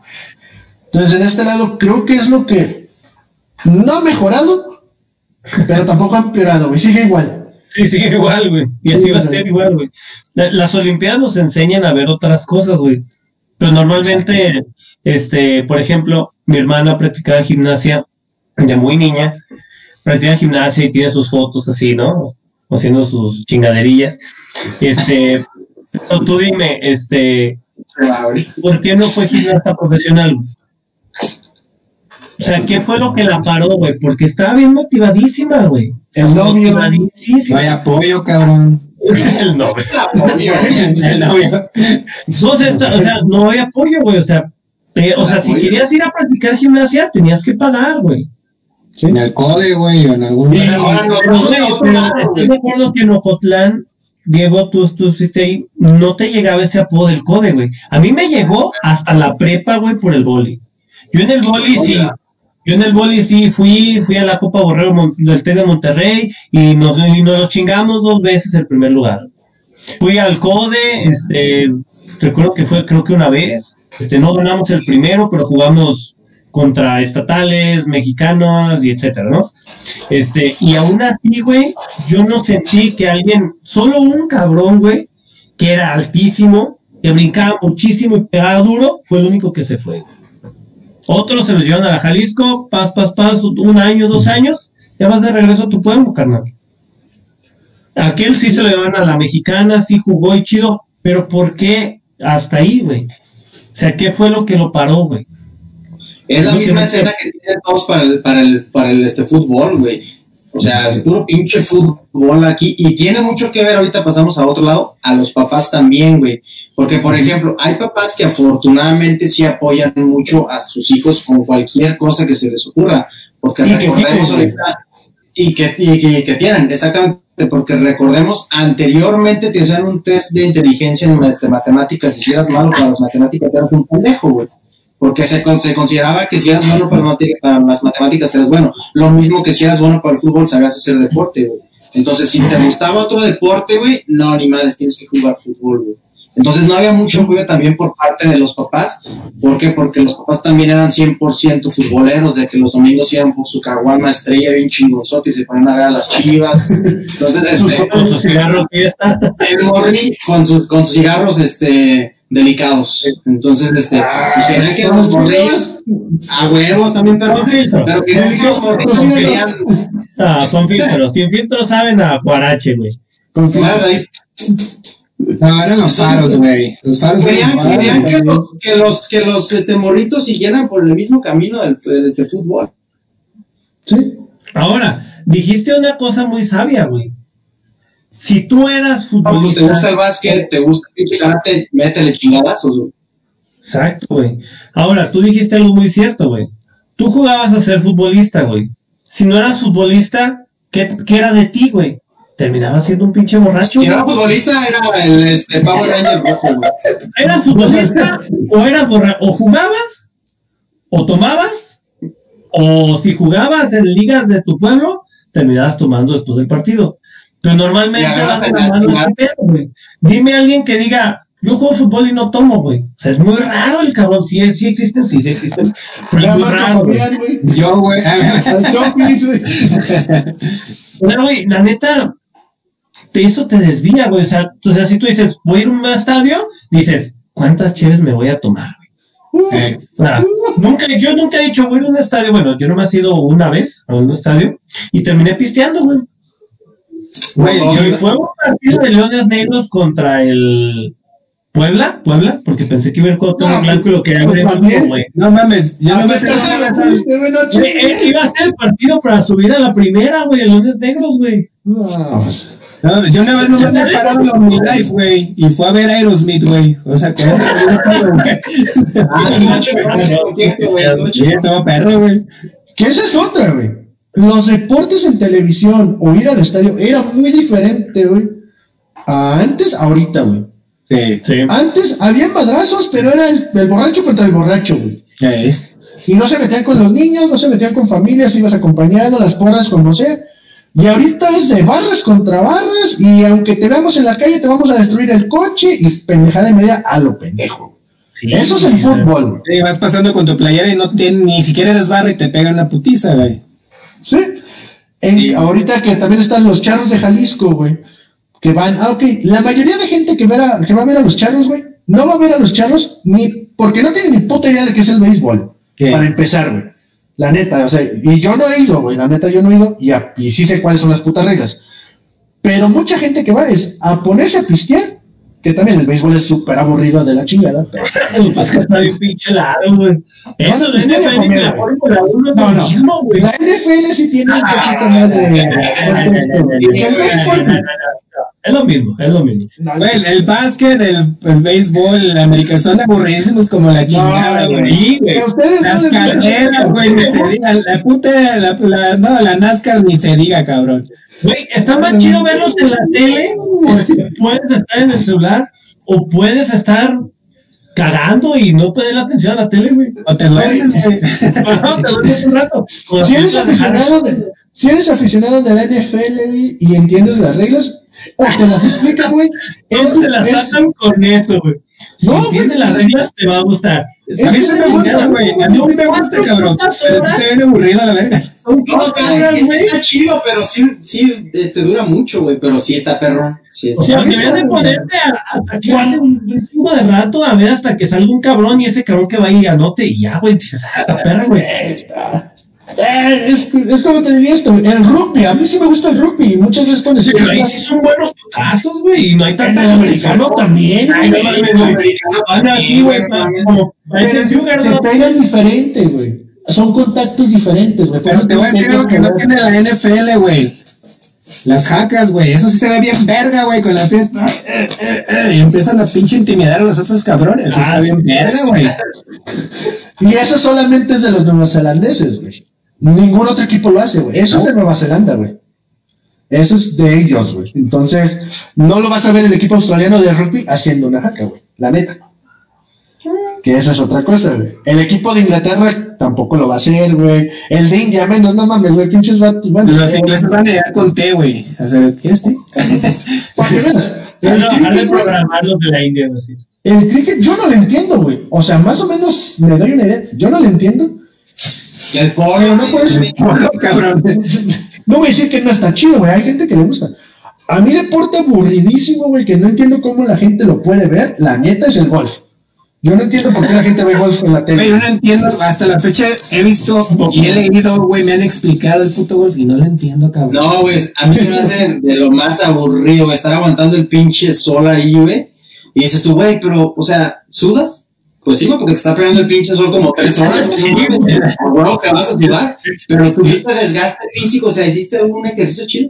Entonces, en este lado, creo que es lo que no ha mejorado, pero tampoco ha empeorado, güey, sigue igual. Sí, sigue igual, güey. Y así va a ser igual, güey. La- Las Olimpiadas nos enseñan a ver otras cosas, güey. Pero normalmente, este, por ejemplo, mi hermana practicaba gimnasia de muy niña, practica gimnasia y tiene sus fotos así, ¿no? Haciendo sus chingaderillas. Este, pero tú dime, este, ¿por qué no fue gimnasta profesional? O sea, ¿qué fue lo que la paró, güey? Porque estaba bien motivadísima, güey. El novio. Motivadísima. No hay apoyo, cabrón. El novio. El novio. No, o sea, o sea, no había apoyo, güey. O sea, o sea, si Apoyo. querías ir a practicar gimnasia, tenías que pagar, güey. En el code, güey, o en algún lugar. Pero, güey. de acuerdo que en Ocotlán, Diego, tú, tú fuiste ahí, no te llegaba ese apodo del CODE, güey. A mí me llegó hasta la prepa, güey, por el boli. Yo en el boli sí, yo en el boli sí fui, fui a la Copa Borrero del T de Monterrey y nos, y nos chingamos dos veces el primer lugar. Fui al CODE, este, recuerdo que fue creo que una vez, este, no ganamos el primero, pero jugamos contra estatales, mexicanos y etcétera, ¿no? Este, y aún así, güey, yo no sentí que alguien, solo un cabrón, güey, que era altísimo, que brincaba muchísimo y pegaba duro, fue el único que se fue. güey. Otros se los llevan a la Jalisco, paz, paz, paz, un año, dos años, ya vas de regreso a tu pueblo, carnal. Aquel sí se lo llevan a la mexicana, sí jugó y chido, pero ¿por qué hasta ahí, güey? O sea, ¿qué fue lo que lo paró, güey? Es la misma escena que tienen todos para el, para el, para el este fútbol, güey. O sea, es puro pinche fútbol aquí. Y tiene mucho que ver, ahorita pasamos a otro lado, a los papás también, güey. Porque, por ejemplo, hay papás que afortunadamente sí apoyan mucho a sus hijos con cualquier cosa que se les ocurra. Porque Y que recordemos ahorita, y que, y que, que tienen, exactamente. Porque recordemos, anteriormente te hacían un test de inteligencia en este, matemáticas. y Si eras malo para las matemáticas, eras un pendejo, güey porque se, con- se consideraba que si eras bueno para, las matemáticas eras bueno. Lo mismo que si eras bueno para el fútbol, sabías hacer deporte, güey. Entonces, si te gustaba otro deporte, güey, no, ni madres, tienes que jugar fútbol, güey. Entonces, no había mucho apoyo también por parte de los papás. ¿Por qué? Porque los papás también eran 100% futboleros, de que los domingos iban por su caguama estrella bien chingonzote y se ponían a ver a las chivas. Entonces, Sus- este, Con su cigarro fiesta. el morri con, sus con sus cigarros este delicados. Entonces, este, pues querían que los los morrillos a huevos también, pero, Con pero querían que los morrillos querían Ah, con filtros. Sin filtros saben a Guarache, güey. Confía. más ahí. No, eran los faros, güey. Los faros eran Querían, los faros, querían que los, que los, que los este, morritos siguieran por el mismo camino del, del, este, fútbol. Sí. Ahora, dijiste una cosa muy sabia, güey. Si tú eras Pues, te gusta futbolista. el básquet, te gusta el métele chingadazos, güey. Exacto, güey. Ahora, tú dijiste algo muy cierto, güey. Tú jugabas a ser futbolista, güey. Si no eras futbolista, ¿qué, qué era de ti, güey? Terminabas siendo un pinche borracho. Si no era futbolista, era el este, Power Ranger rojo, güey. ¿Eras futbolista o eras borracho? O jugabas, o tomabas, o si jugabas en ligas de tu pueblo, terminabas tomando después del partido. Pero normalmente vas la mano güey. Dime a alguien que diga, yo juego fútbol y no tomo, güey. O sea, es muy raro el cabrón. Sí, sí existen, sí, sí existen. Pero es muy raro, güey. Fabián, güey. Yo, güey. Chopis, güey. La neta, te- eso te desvía, güey. O sea, o sea, si tú dices, voy a ir a un estadio, dices, ¿cuántas cheves me voy a tomar, güey? Eh, O sea, nunca, yo nunca he dicho, voy a ir a un estadio. Bueno, yo nomás he ido una vez a un estadio y terminé pisteando, güey. Güey, No, Y fue un partido de Leones Negros contra el Puebla, Puebla, porque pensé que iba a ir con todo No, blanco y lo quería pues fútbol, güey. no mames, yo no ¿A me sé eh, Iba a ser el partido para subir a la primera, güey, Leones Negros, güey. No, pues, No, yo una vez no me he parado en OmniLife, güey, y fue a ver Aerosmith, güey. O sea, que eso güey. Ah, estaba perro, güey. Que esa es otra, güey. Los deportes en televisión o ir al estadio era muy diferente, güey. A antes, ahorita, güey. Sí. Sí. Antes había madrazos, pero era el, el borracho contra el borracho, güey. Eh, Y no se metían con los niños, no se metían con familias, ibas acompañado, las porras, como sea. Y ahorita es de barras contra barras, y aunque te veamos en la calle, te vamos a destruir el coche y pendejada y media a lo pendejo. Sí, Eso es el fútbol, güey. sí, vas pasando con tu playera y no tienes, ni siquiera eres barra y te pegan una putiza, güey. ¿Sí? En- Sí. Ahorita que también están los charros de Jalisco, güey. Que van, ah, ok. La mayoría de gente que, verá, que va a ver a los charros, güey, no va a ver a los charros ni porque no tiene ni puta idea de qué es el béisbol. ¿Qué? Para empezar, güey. La neta, o sea, y yo no he ido, güey. La neta, yo no he ido y, a- y sí sé cuáles son las putas reglas. Pero mucha gente que va es a ponerse a pistear Que también el béisbol es súper aburrido de la chingada. Pero... Pues está bien pinche largo, güey. Eso de NFL y la. Fórmula 1 es No, lo no. mismo, güey. La NFL sí tiene un poquito más de. El béisbol- Es lo mismo, es lo mismo. No, Güey, el, el básquet, el, el béisbol, el americano son aburridísimos como la chingada, güey. no Las carreras, güey, ni se diga. La puta, la, la- no, la NASCAR ni se diga, cabrón. Güey, está más chido verlos en la tele, puedes estar en el celular o puedes estar cagando y no poner la atención a la tele, güey. O te duermes, güey. Ajá, te duermes un rato. Si eres aficionado de, si eres aficionado de la NFL güey, y entiendes las reglas, o te las explica, güey, es, Todos se la sacan con eso, güey. Si No, entiendes las reglas, te va a gustar. A mí sí me gusta, güey. A mí sí me gusta, cabrón. Se ven aburrido la verga. No, está chido, pero sí, sí, este, dura mucho, güey, pero sí está perro. Sí está. O sea, deberías de ponerte a, a taclearse un, chingo de rato a ver hasta que salga un cabrón y ese cabrón que va y anote y ya, güey, dices, ah, esta perra, güey. Eh, es, es como te diría esto, el rugby, a mí sí me gusta el rugby, muchas veces cuando se Pero ahí sí son buenos putazos, güey, y no hay el americano también, Ay, no mames, güey. Van así, güey, no pa- mames. como pero parecen se, pegan diferente, güey. Son contactos diferentes, güey. Pero te voy a decir algo que no tiene la NFL, güey. Las jacas, güey. Eso sí se ve bien verga, güey. Con las pies. eh, eh, eh, Y empiezan a pinche intimidar a los otros cabrones. Eso está bien verga, güey. Y eso solamente es de los neozelandeses, güey. Ningún otro equipo lo hace, güey. Eso es de Nueva Zelanda, güey. Eso es de ellos, güey. Entonces, no lo vas a ver el equipo australiano de rugby haciendo una jaca, güey. La neta. Que esa es otra cosa, güey. El equipo de Inglaterra tampoco lo va a hacer, güey. El de India menos, no mames, güey. Pinches vatos, bueno. Los ingleses van a llegar con té, güey. A hacer, ¿qué es té? dejar de programar los de la India, así. el cricket yo no lo entiendo, güey. O sea, más o menos me doy una idea. Yo no lo entiendo. El foro, Pero no puedes. No, cabrón. No voy a decir que no está chido, güey. Hay gente que le gusta. A mí deporte aburridísimo, güey, que no entiendo cómo la gente lo puede ver. La neta es el golf. Yo no entiendo por qué la gente ve golf en la tele. yo no entiendo. Hasta la fecha he visto y he leído, güey. Me han explicado el puto golf y no lo entiendo, cabrón. No, güey, a mí se me hace de lo más aburrido, güey, estar aguantando el pinche sol ahí, güey. Y dices tú, güey, pero, o sea, ¿sudas? Pues sí, porque te está pegando el pinche sol como tres horas, güey, no mames, por huevo que vas a sudar. Pero tuviste desgaste físico, o sea, hiciste un ejercicio chido.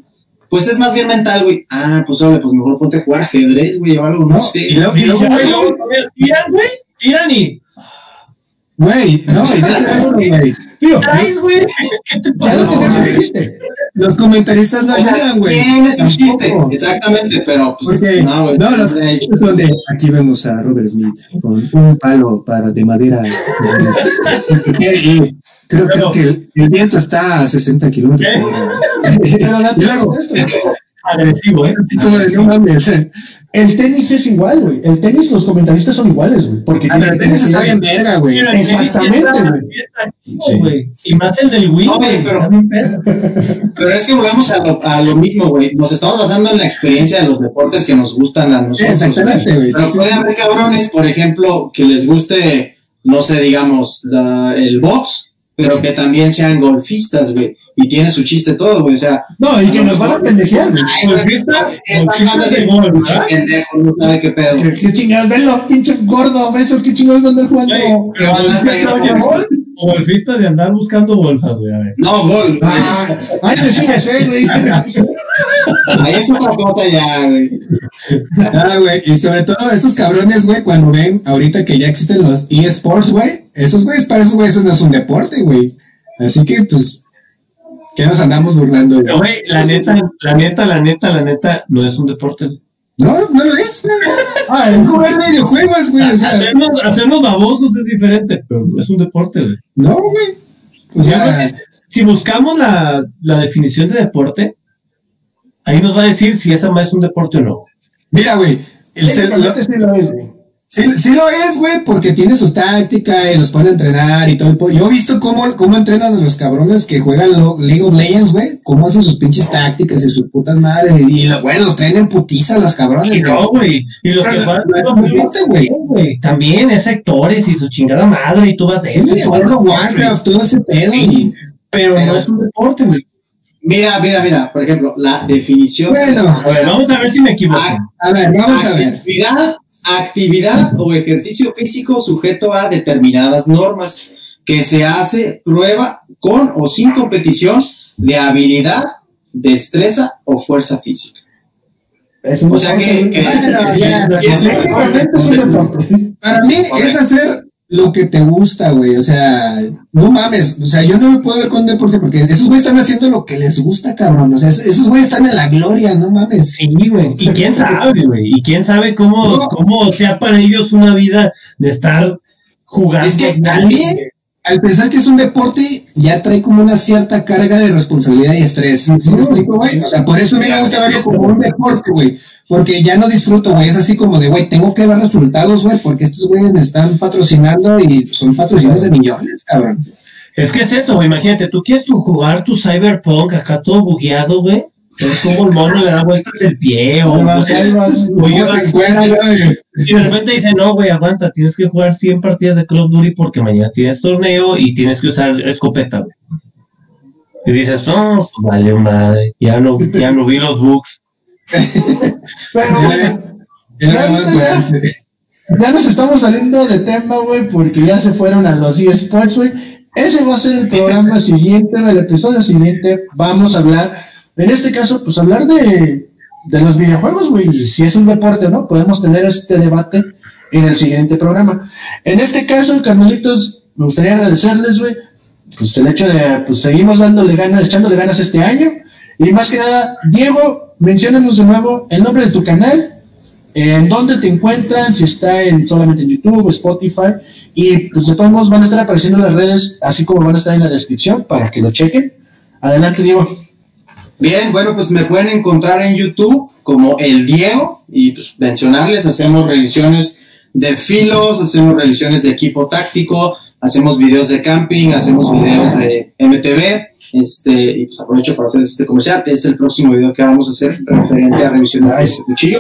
Pues es más bien mental, güey. Ah, pues, hombre, pues mejor ponte a jugar ajedrez, güey, o algo, no, sé. Y luego, y Y luego, ya, güey, tiran, güey, tiran y güey, no, y eso, güey. Tío, traes, güey. ¿Qué te ya lo pasa? tenemos. Los comentaristas no ayudan, güey. Chiste, Tampoco. exactamente, pero pues Porque, no, güey. no, los es donde aquí vemos a Robert Smith con un palo para de madera. y creo, creo que el, el viento está a 60 kilómetros. Pero Y luego, de. Agresivo, ¿eh? no mames. El tenis es igual, güey. El tenis, los comentaristas son iguales, güey. Porque Ah, el tenis está bien tienen- verga, güey. Exactamente, güey. Y más el del Wii, No, güey, pero- es que volvemos a lo, a lo mismo, güey. Nos estamos basando en la experiencia de los deportes que nos gustan a nosotros. Exactamente, güey. Pero puede sí. haber cabrones, por ejemplo, que les guste, no sé, digamos, la- el box, pero que también sean golfistas, güey. Y tiene su chiste todo, güey. O sea, No, y que nos van a pendejear, güey. ay, Golfista, es golfista bastante de gol, pinche ¿verdad? pendejo, no sabe qué pedo. ¿Qué, qué chingados? Venlo, pinche gordo, beso, qué chingados van a andar jugando. Que van a golfista estar o golfista de andar buscando golfas, güey. A ver. No, gol. Ah, ahí se sigue ese, güey. Ahí es otra cosa ya, güey. Ah, güey, y sobre todo esos cabrones, güey, cuando ven ahorita que ya existen los eSports, güey, esos güeyes, para esos güeyes eso no es un deporte, güey. Así que, pues, ¿qué nos andamos burlando, güey, la neta, la neta, la neta, la neta, no es un deporte. güey. No, no lo es, güey. Ah, Es el jugar videojuegos, güey, o sea, Hacernos, hacernos babosos es diferente, pero no es un deporte, güey. no, güey. O sea, si buscamos la, la definición de deporte, ahí nos va a decir si esa más es un deporte o no. mira, güey, el cel- lo- Técnicamente sí lo es, güey. Sí, sí lo es, güey, porque tiene su táctica y los pone a entrenar y todo el po- Yo he visto cómo, cómo entrenan a los cabrones que juegan lo- League of Legends, güey, cómo hacen sus pinches tácticas y sus putas madres. Y, lo, güey, los traen en putiza los cabrones, Y no, güey. Y los que juegan no es son un muy deporte, güey. También es sectores y su chingada madre y tú vas de esto. y Sí, de- Warcraft, todo ese pedo. Y, Pero no Pero- es un deporte, güey. Mira, mira, mira, por ejemplo, la definición. Bueno, A ver, vamos a ver si me equivoco. a ver, vamos a ver. Actividad, actividad o ejercicio físico sujeto a determinadas normas que se hace prueba con o sin competición de habilidad, destreza o fuerza física. Es O sea que-. Para mí es hacer lo que te gusta, güey. O sea, no mames. O sea, yo no me puedo ver con deporte porque esos güeyes están haciendo lo que les gusta, cabrón. O sea, es- esos güeyes están en la gloria, no mames. Sí, güey. Y quién sabe, güey. Y quién sabe cómo, No. cómo sea para ellos una vida de estar jugando. Es que güey. Al pensar que es un deporte, ya trae como una cierta carga de responsabilidad y estrés. ¿Sí me explico, güey? O sea, por eso me gusta verlo como un deporte, güey. Porque ya no disfruto, güey. Es así como de, güey, tengo que dar resultados, güey, porque estos güeyes me están patrocinando y son patrocinios de millones, cabrón. Es que es eso, güey. Imagínate, tú quieres jugar tu Cyberpunk acá todo bugueado, güey. Es como el mono le da vueltas el pie o no. O yo- ¿Cómo se encuentra, güey? y de repente dice, no, güey, aguanta, tienes que jugar 100 partidas de of Duty porque mañana tienes torneo y tienes que usar escopeta, güey. Y dices, no, pues vale madre, ya no, ya no vi los bugs. Pero Era muy bueno. ya nos estamos saliendo de tema, güey, porque ya se fueron a los eSports, güey. Ese va a ser el programa siguiente, el episodio siguiente. Vamos a hablar, en este caso, pues hablar de, de los videojuegos, güey. Si es un deporte no, podemos tener este debate en el siguiente programa. En este caso, carnalitos, me gustaría agradecerles, güey, pues el hecho de, pues seguimos dándole ganas, echándole ganas este año. Y más que nada, Diego, menciónanos de nuevo el nombre de tu canal, en dónde te encuentran, si está en solamente en YouTube, Spotify, y pues de todos modos van a estar apareciendo en las redes, así como van a estar en la descripción para que lo chequen. Adelante, Diego. Bien, bueno, pues me pueden encontrar en YouTube como El Diego y pues mencionarles, hacemos revisiones de filos, hacemos revisiones de equipo táctico, hacemos videos de camping, hacemos videos de MTV, este, y pues aprovecho para hacer este comercial, es el próximo video que vamos a hacer referente a revisiones de este cuchillo.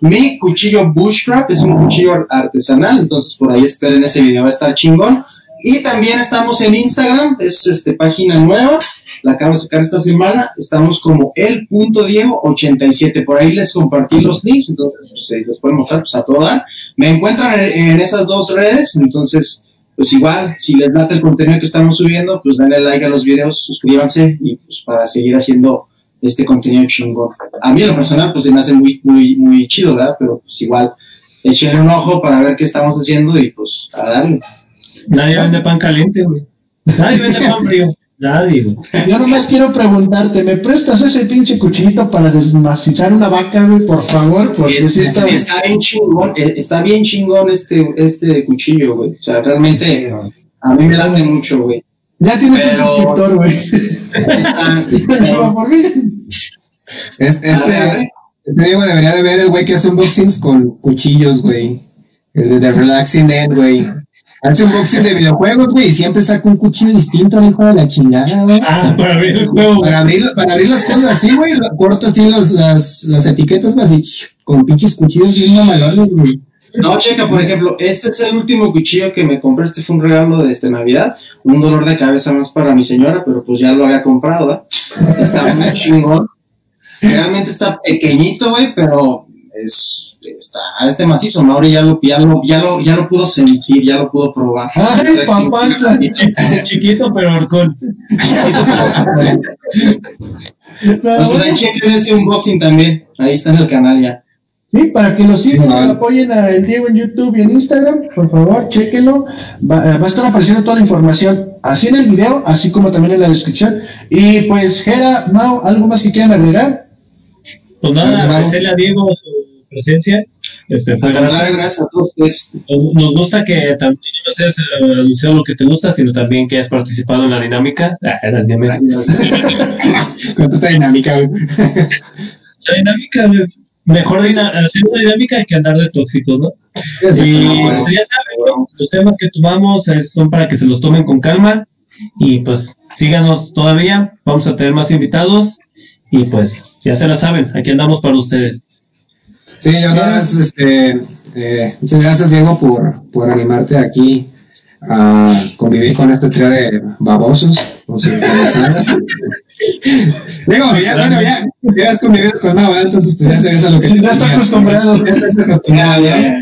Mi cuchillo Bushcraft es un cuchillo ar- artesanal, entonces por ahí esperen ese video, va a estar chingón. Y también estamos en Instagram, es este página nueva, la acabo de sacar esta semana, estamos como el punto Diego 87, por ahí les compartí los links, entonces pues, se los pueden mostrar pues, a todo. Me encuentran en, en esas dos redes, entonces pues igual, si les late el contenido que estamos subiendo, pues denle like a los videos, suscríbanse y pues para seguir haciendo este contenido chingón. A mí en lo personal pues se me hace muy, muy, muy chido, ¿verdad? Pero pues igual, échenle un ojo para ver qué estamos haciendo y pues a darle. Nadie vende pan caliente, güey. Nadie vende pan frío. Nadie, güey. Yo nomás quiero preguntarte, ¿me prestas ese pinche cuchillito para desmacizar una vaca, güey, por favor? Porque Es- sí está... está bien chingón, eh, está bien chingón este, este cuchillo, güey. O sea, realmente a mí me late mucho, güey. Ya tienes Pero- un suscriptor, güey. Es- Este, este Diego debería de ver el güey que hace unboxings con cuchillos, güey. El de The Relaxing End, güey. Hace unboxing de videojuegos, güey, y siempre saca un cuchillo distinto al hijo de la chingada, güey. Ah, para abrir el juego, güey. Para abrir, para abrir las cosas así, güey, lo- cortas así las, las, las etiquetas, güey, así, con pinches cuchillos bien mamalones, güey. No, checa, por ejemplo, este es el último cuchillo que me compré. Este fue un regalo de este Navidad. Un dolor de cabeza más para mi señora, pero pues ya lo había comprado, ¿verdad? Está muy chingón. Realmente está pequeñito, güey, pero es, está, es de macizo. Ya lo, ya, lo, ya, lo, ya lo pudo sentir, ya lo pudo probar. Ay, papantla. Chiquito, pero horcón. Pues, pues ahí chequen ese unboxing también. Ahí está en el canal ya. Sí, para que lo sigan, y apoyen a El Diego en YouTube y en Instagram, por favor, chéquenlo. Va, eh, va a estar apareciendo toda la información, así en el video, así como también en la descripción. Y pues, Jera, Mau, ¿algo más que quieran agregar? Pues nada, agradecerle a Diego su presencia. Este, fue contrario, gracias a todos ustedes. Nos gusta que tanto no seas eh, anunciado lo que te gusta, sino también que hayas participado en la dinámica. Ah, en la dinámica. Con tanta dinámica, güey. La dinámica, güey. Mejor hacer una dinámica que andar de tóxicos, ¿no? Y Exacto, pues, ya saben, ¿no? los temas que tomamos es- son para que se los tomen con calma. Y pues síganos todavía. Vamos a tener más invitados. Y pues ya se la saben, aquí andamos para ustedes. Sí, yo nada más, este, eh, muchas gracias, Diego, por, por animarte aquí a convivir con este trío de babosos. O sea, Digo, ya, bueno, ya, ya has convivido con nada, entonces pues ya sabes a lo que Ya está acostumbrado. Ya está acostumbrado, Ya.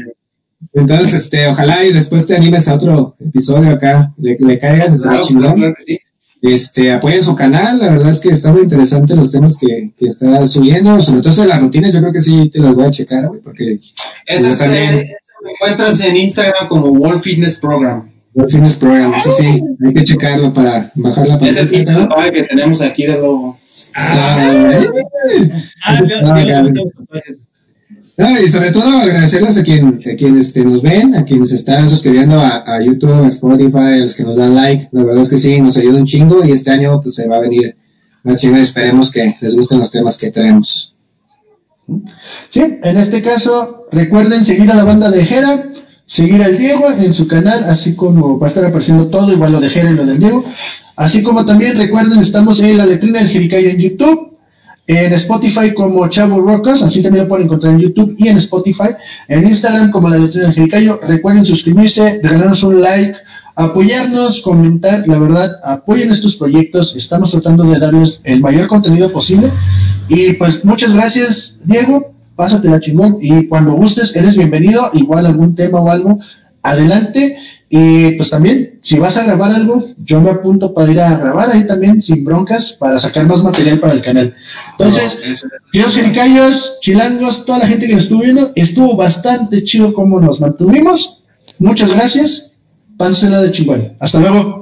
Entonces, este, ojalá y después te animes a otro episodio acá, le, le caigas, está Claro, chingón. claro que sí. Este, apoyen su canal, la verdad es que está muy interesante los temas que, que está subiendo, sobre todo de las rutinas, yo creo que sí te las voy a checar, güey, porque es, también. eh, ese lo encuentras en Instagram como World Fitness Program. World Fitness Program, eso sí, hay que checarlo para bajar la Es el pantalla. tipo de tatuaje que tenemos aquí de logo. Ah, güey. Ah, No, y sobre todo agradecerles a quien, a quien este, nos ven, a quienes están suscribiendo a, YouTube, a Spotify, a los que nos dan like. La verdad es que sí, nos ayuda un chingo y este año pues se va a venir más chingo esperemos que les gusten los temas que traemos. Sí, en este caso, recuerden seguir a la banda de Jera, seguir al Diego en su canal, así como va a estar apareciendo todo, igual lo de Jera y lo del Diego. Así como también recuerden, estamos en la letrina del Jericayo en YouTube, en Spotify como Chavo Rocas, así también lo pueden encontrar en YouTube y en Spotify, en Instagram como la letrina del Jericayo. Recuerden suscribirse, regalarnos un like, apoyarnos, comentar, la verdad, apoyen estos proyectos, estamos tratando de darles el mayor contenido posible. Y pues muchas gracias, Diego, pásatela chingón y cuando gustes, eres bienvenido, igual algún tema o algo, adelante. Y pues también, si vas a grabar algo, yo me apunto para ir a grabar ahí también, sin broncas, para sacar más material para el canal. Entonces, Queridos jericayos, chilangos, toda la gente que nos estuvo viendo, estuvo bastante chido cómo nos mantuvimos. Muchas gracias. Pásensela de chingón. Hasta luego.